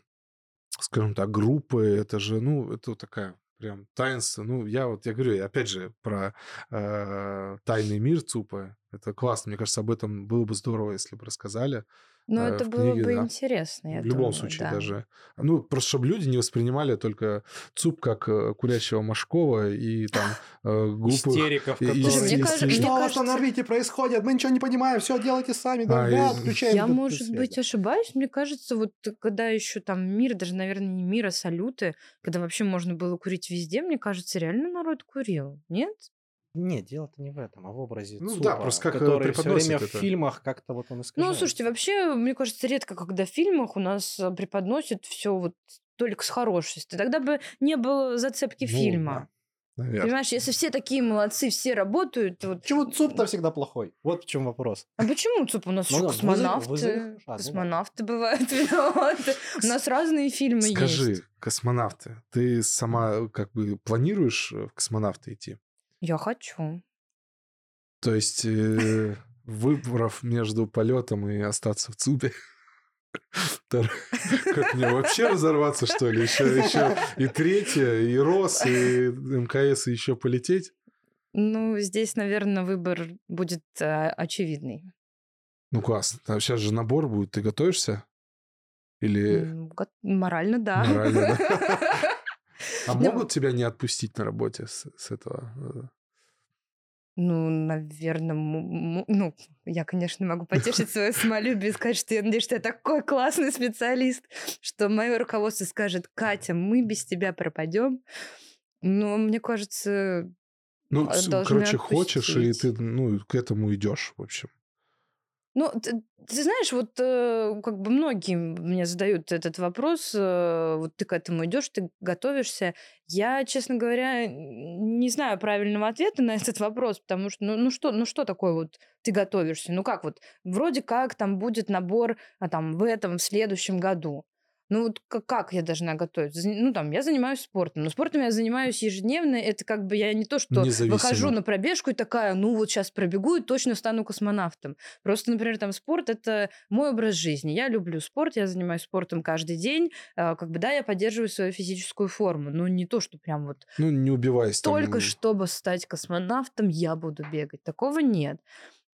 S1: скажем так, группы, это же, ну, это такая прям таинство. Ну, я вот, я говорю, опять же, про э, тайный мир ЦУПа. Это классно. Мне кажется, об этом было бы здорово, если бы рассказали.
S2: Но
S1: э,
S2: это
S1: в
S2: было
S1: книге,
S2: бы
S1: да.
S2: интересно, я
S1: в любом
S2: думаю,
S1: случае
S2: да.
S1: даже. Ну, просто чтобы люди не воспринимали только ЦУП как э, курящего Машкова и там э, глупых...
S3: Истериков, которые...
S2: Мне кажется-
S4: Что у вас
S2: кажется-
S4: на орбите происходит? Мы ничего не понимаем, все делайте сами, да,
S1: А,
S4: да,
S1: и-
S4: отключаем.
S2: Я, может
S4: свет.
S2: быть, ошибаюсь. Мне кажется, вот когда еще там мир, даже, наверное, не мир, а салюты, когда вообще можно было курить везде, мне кажется, реально народ курил. Нет?
S3: Нет, дело-то не в этом, а в образе
S1: Ну
S3: ЦУПа,
S1: да, просто как, э,
S3: который все время в
S1: это.
S3: фильмах как-то вот он
S2: Ну,
S3: искажается.
S2: слушайте, вообще, мне кажется, редко, когда в фильмах у нас э, преподносят все вот только с хорошестью. Тогда бы не было зацепки
S1: Ну,
S2: фильма.
S1: да, наверное.
S2: Понимаешь, если все такие молодцы, все работают, вот...
S3: Почему ЦУП-то всегда плохой? Вот в чем вопрос.
S2: А почему, Цуп, у нас
S3: Ну
S2: космонавты,
S3: вызови- а, ну
S2: космонавты бывают виноваты. У нас разные фильмы
S1: Скажи,
S2: есть.
S1: космонавты, ты сама как бы планируешь э, в космонавты идти?
S2: Я хочу.
S1: То есть, э, выбрав между полетом и остаться в ЦУПе, как мне вообще разорваться, что ли? Еще, еще и третье, и РОС, и МКС, и еще полететь?
S2: Ну, здесь, наверное, выбор будет а, очевидный.
S1: Ну, классно. Там сейчас же набор будет. Ты готовишься? Или
S2: Морально, да.
S1: морально? да? А
S2: Ну,
S1: могут тебя не отпустить на работе с, с этого?
S2: Ну, наверное, ну, я, конечно, могу потешить свое самолюбие и сказать, что я надеюсь, что я такой классный специалист, что мое руководство скажет, Катя, мы без тебя пропадем. Но мне кажется,
S1: Ну,
S2: А,
S1: короче, хочешь, и
S2: отпустить.
S1: ты ну, к этому идешь, в общем.
S2: Ну, ты, ты знаешь, вот э, как бы многие мне задают этот вопрос, э, вот ты к этому идешь, ты готовишься. Я, честно говоря, не знаю правильного ответа на этот вопрос, потому что, ну, ну что, ну что такое вот ты готовишься? Ну как вот, вроде как там будет набор а, там в этом, в следующем году. Ну вот как, как я должна готовиться? Ну там, я занимаюсь спортом, но спортом я занимаюсь ежедневно, это как бы я не то, что выхожу на пробежку и такая, ну вот сейчас пробегу и точно стану космонавтом. Просто, например, там спорт это мой образ жизни. Я люблю спорт, я занимаюсь спортом каждый день. А, Как бы да, я поддерживаю свою физическую форму, но не то, что прям вот
S1: Ну, не убивайся там.
S2: только чтобы стать космонавтом, я буду бегать. Такого нет.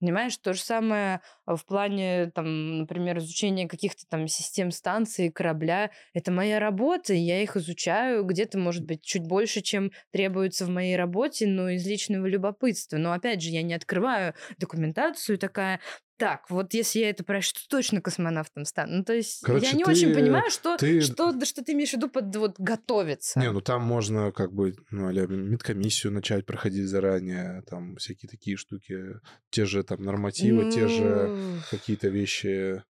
S2: Понимаешь, то же самое а, в плане, там, например, изучения каких-то там систем станции, корабля. Это моя работа, я их изучаю где-то, может быть, чуть больше, чем требуется в моей работе, но из личного любопытства. Но, опять же, я не открываю документацию такая, так, вот если я это прочту, точно космонавтом стану. Ну, то есть
S1: Короче,
S2: я не
S1: ты-
S2: очень понимаю, что,
S1: ты-
S2: что, да что ты имеешь в виду под вот готовиться.
S1: Не, ну там можно как бы, ну, а медкомиссию начать проходить заранее, там всякие такие штуки, те же там нормативы, те же
S2: Ну,
S1: какие-то вещи.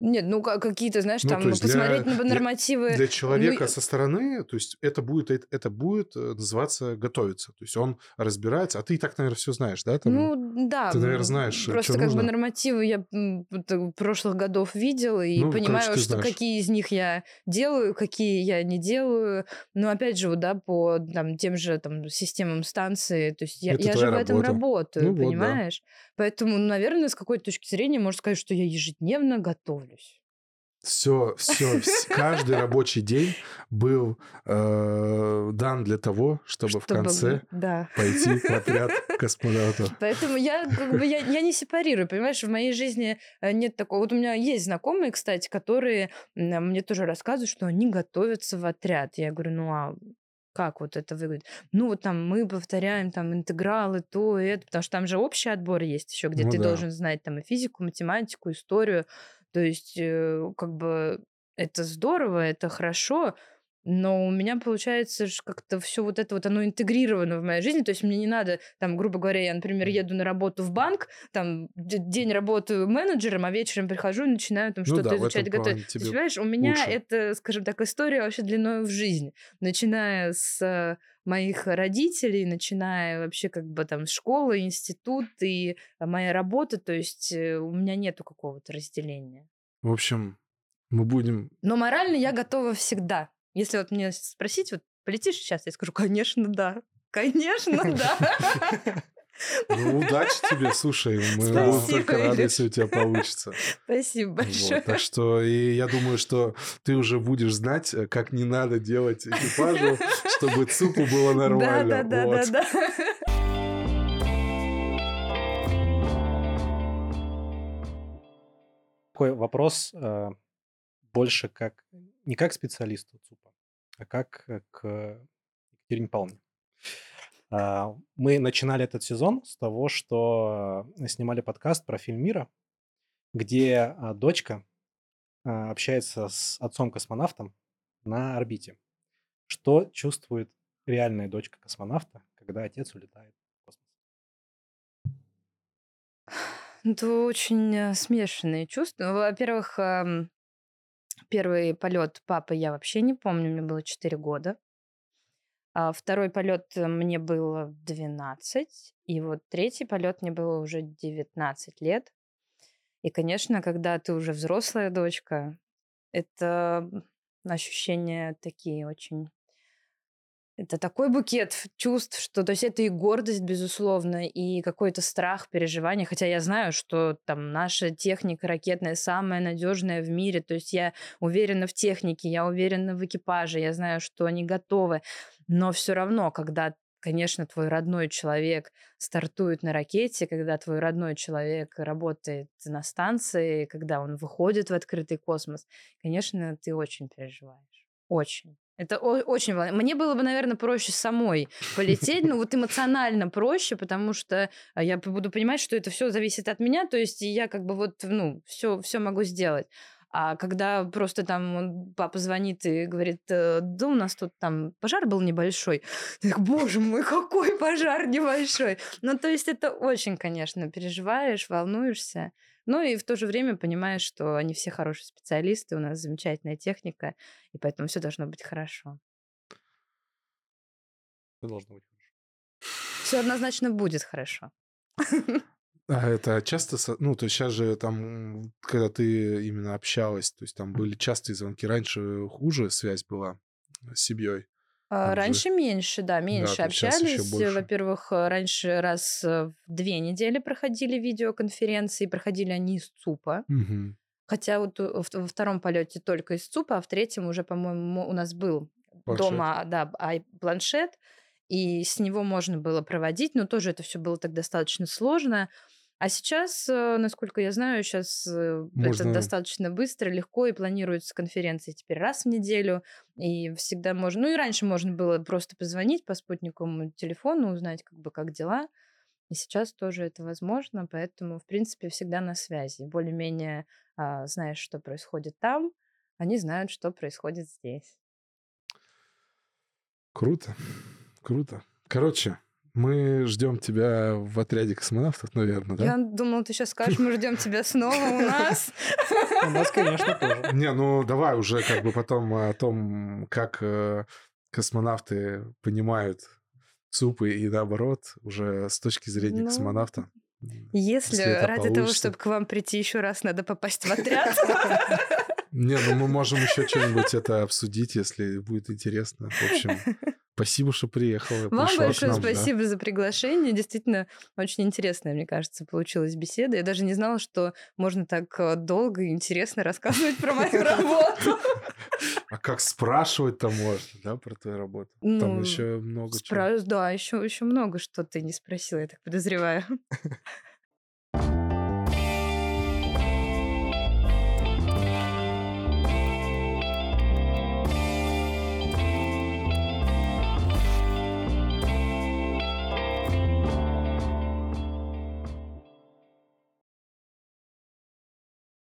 S2: Нет, ну ка- какие-то, знаешь,
S1: Ну,
S2: там
S1: для-
S2: посмотреть на
S1: для-
S2: нормативы.
S1: Для человека
S2: ну, и-
S1: со стороны, то есть это будет, это, это будет э, называться готовиться. То есть он разбирается, а ты и так, наверное, все знаешь, да? Там,
S2: Ну, да.
S1: ты, наверное, знаешь,
S2: Просто
S1: чё
S2: как бы
S1: нужно.
S2: нормативы я э, прошлых годов видела и
S1: Ну, короче,
S2: понимаю,
S1: ты
S2: что
S1: знаешь.
S2: какие из них я делаю, какие я не делаю. Но опять же, вот, да, по там, тем же там, системам станции, то есть я,
S1: Это
S2: я же в этом
S1: работа.
S2: работаю,
S1: Ну вот, да.
S2: Поэтому, наверное, с какой-то точки зрения можно сказать, что я ежедневно готовлюсь.
S1: все, все, каждый рабочий день был э, дан для того, чтобы, в
S2: Чтобы,
S1: конце
S2: да.
S1: пойти в отряд космонавтов.
S2: Поэтому я, как бы, я, я не сепарирую, понимаешь, в моей жизни э, нет такого. Вот у меня есть знакомые, кстати, которые мне тоже рассказывают, что они готовятся в отряд. Я говорю, ну а как вот это выглядит? Ну вот там мы повторяем там интегралы, то и это, потому что там же общий отбор есть еще, где
S1: Ну
S2: ты
S1: да.
S2: должен знать там и физику, математику, историю. То есть э, как бы это здорово, это хорошо, но у меня получается как-то все вот это вот, оно интегрировано в моей жизни, то есть мне не надо, там, грубо говоря, я, например, еду на работу в банк, там, день работаю менеджером, а вечером прихожу и начинаю там
S1: Ну
S2: что-то
S1: да,
S2: изучать, готовить. То
S1: тебе
S2: есть, понимаешь, у меня
S1: лучше.
S2: это, скажем так, история вообще длиной в жизнь, начиная с э, моих родителей, начиная вообще как бы там с школы, институт и э, моя работа, то есть э, у меня нету какого-то разделения.
S1: В общем, мы будем...
S2: Но морально я готова всегда. Если вот мне спросить, вот полетишь сейчас, я скажу, конечно, да. Конечно, да.
S1: Ну, удачи тебе, слушай, мы
S2: Спасибо,
S1: будем только рады,
S2: Илюш.
S1: если у тебя получится.
S2: Спасибо
S1: Вот,
S2: большое.
S1: так что и я думаю, что ты уже будешь знать, э, как не надо делать экипажу, чтобы ЦУПу было
S2: Да,
S1: нормально.
S2: да, да,
S1: Вот.
S2: да, да.
S3: Такой вопрос э, больше как не как специалисту ЦУПа, а как э, к Екатерине Павловне. А, Мы начинали этот сезон с того, что э, снимали подкаст про фильм мира, где а, дочка а, общается с отцом-космонавтом на орбите. Что чувствует реальная дочка космонавта, когда отец улетает в космос?
S2: Это очень э, смешанные чувства. Во-первых, первый полет папы я вообще не помню, мне было 4 года. А второй полет мне было 12. И вот третий полет мне было уже 19 лет. И, конечно, когда ты уже взрослая дочка, это ощущения такие очень... Это такой букет чувств, что, то есть это и гордость, безусловно, и какой-то страх, переживание. Хотя я знаю, что там наша техника ракетная самая надежная в мире. То есть я уверена в технике, я уверена в экипаже, я знаю, что они готовы. Но все равно, когда, конечно, твой родной человек стартует на ракете, когда твой родной человек работает на станции, когда он выходит в открытый космос, конечно, ты очень переживаешь. Очень. Это очень волнует. Мне было бы, наверное, проще самой полететь, но вот эмоционально проще, потому что а, я буду понимать, что это все зависит от меня, то есть я как бы вот, ну, все, все могу сделать. А когда просто там папа звонит и говорит, «Э, да у нас тут там пожар был небольшой. Так, боже мой, какой пожар небольшой. Ну, то есть это очень, конечно, переживаешь, волнуешься. Ну и в то же время понимаешь, что они все хорошие специалисты, у нас замечательная техника, и поэтому все должно быть хорошо.
S3: Это должно быть хорошо.
S2: Все однозначно будет хорошо.
S1: А это часто, ну, то есть сейчас же там, когда ты именно общалась, то есть там были частые звонки, раньше хуже связь была с семьей.
S2: А,
S1: Там же-
S2: Раньше меньше, да, меньше
S1: ещё
S2: общались. Во-первых, э, раньше раз э, в две недели проходили видеоконференции, проходили они из ЦУПа.
S1: Мгм.
S2: Хотя вот в- во втором полете только из ЦУПа, а в третьем уже, по-моему, у нас был
S1: Планшет.
S2: дома, да, планшет, и с него можно было проводить, но тоже это все было так достаточно сложно. А сейчас, э, насколько я знаю, сейчас это
S1: Можно-
S2: достаточно быстро, легко, и планируются конференции теперь раз в неделю, и всегда можно... Ну и раньше можно было просто позвонить по спутниковому телефону, узнать, как бы, как дела. И сейчас тоже это возможно, поэтому, в принципе, всегда на связи. Более-менее а, знаешь, что происходит там, они знают, что происходит здесь.
S1: Круто, круто. Короче, мы ждем тебя в отряде космонавтов, наверное, да?
S2: Я думала, ты сейчас скажешь, мы ждем тебя снова у нас.
S3: У нас, конечно, тоже.
S1: Не, ну давай уже как бы потом о том, как э, космонавты понимают ЦУПы и наоборот, уже с точки зрения
S2: Ну,
S1: космонавта.
S2: Если ради того, чтобы к вам прийти еще раз, надо попасть в отряд.
S1: Не, ну мы можем еще что-нибудь это обсудить, если будет интересно. В общем, Спасибо, что приехала.
S2: Вам большое
S1: нам, да.
S2: спасибо за приглашение. Действительно, очень интересная, мне кажется, получилась беседа. Я даже не знала, что можно так э, долго и интересно рассказывать про мою работу.
S1: А как спрашивать-то можно, да, про твою работу? Там
S2: Ну,
S1: еще много чего.
S2: Да, еще, еще много что ты не спросила, я так подозреваю.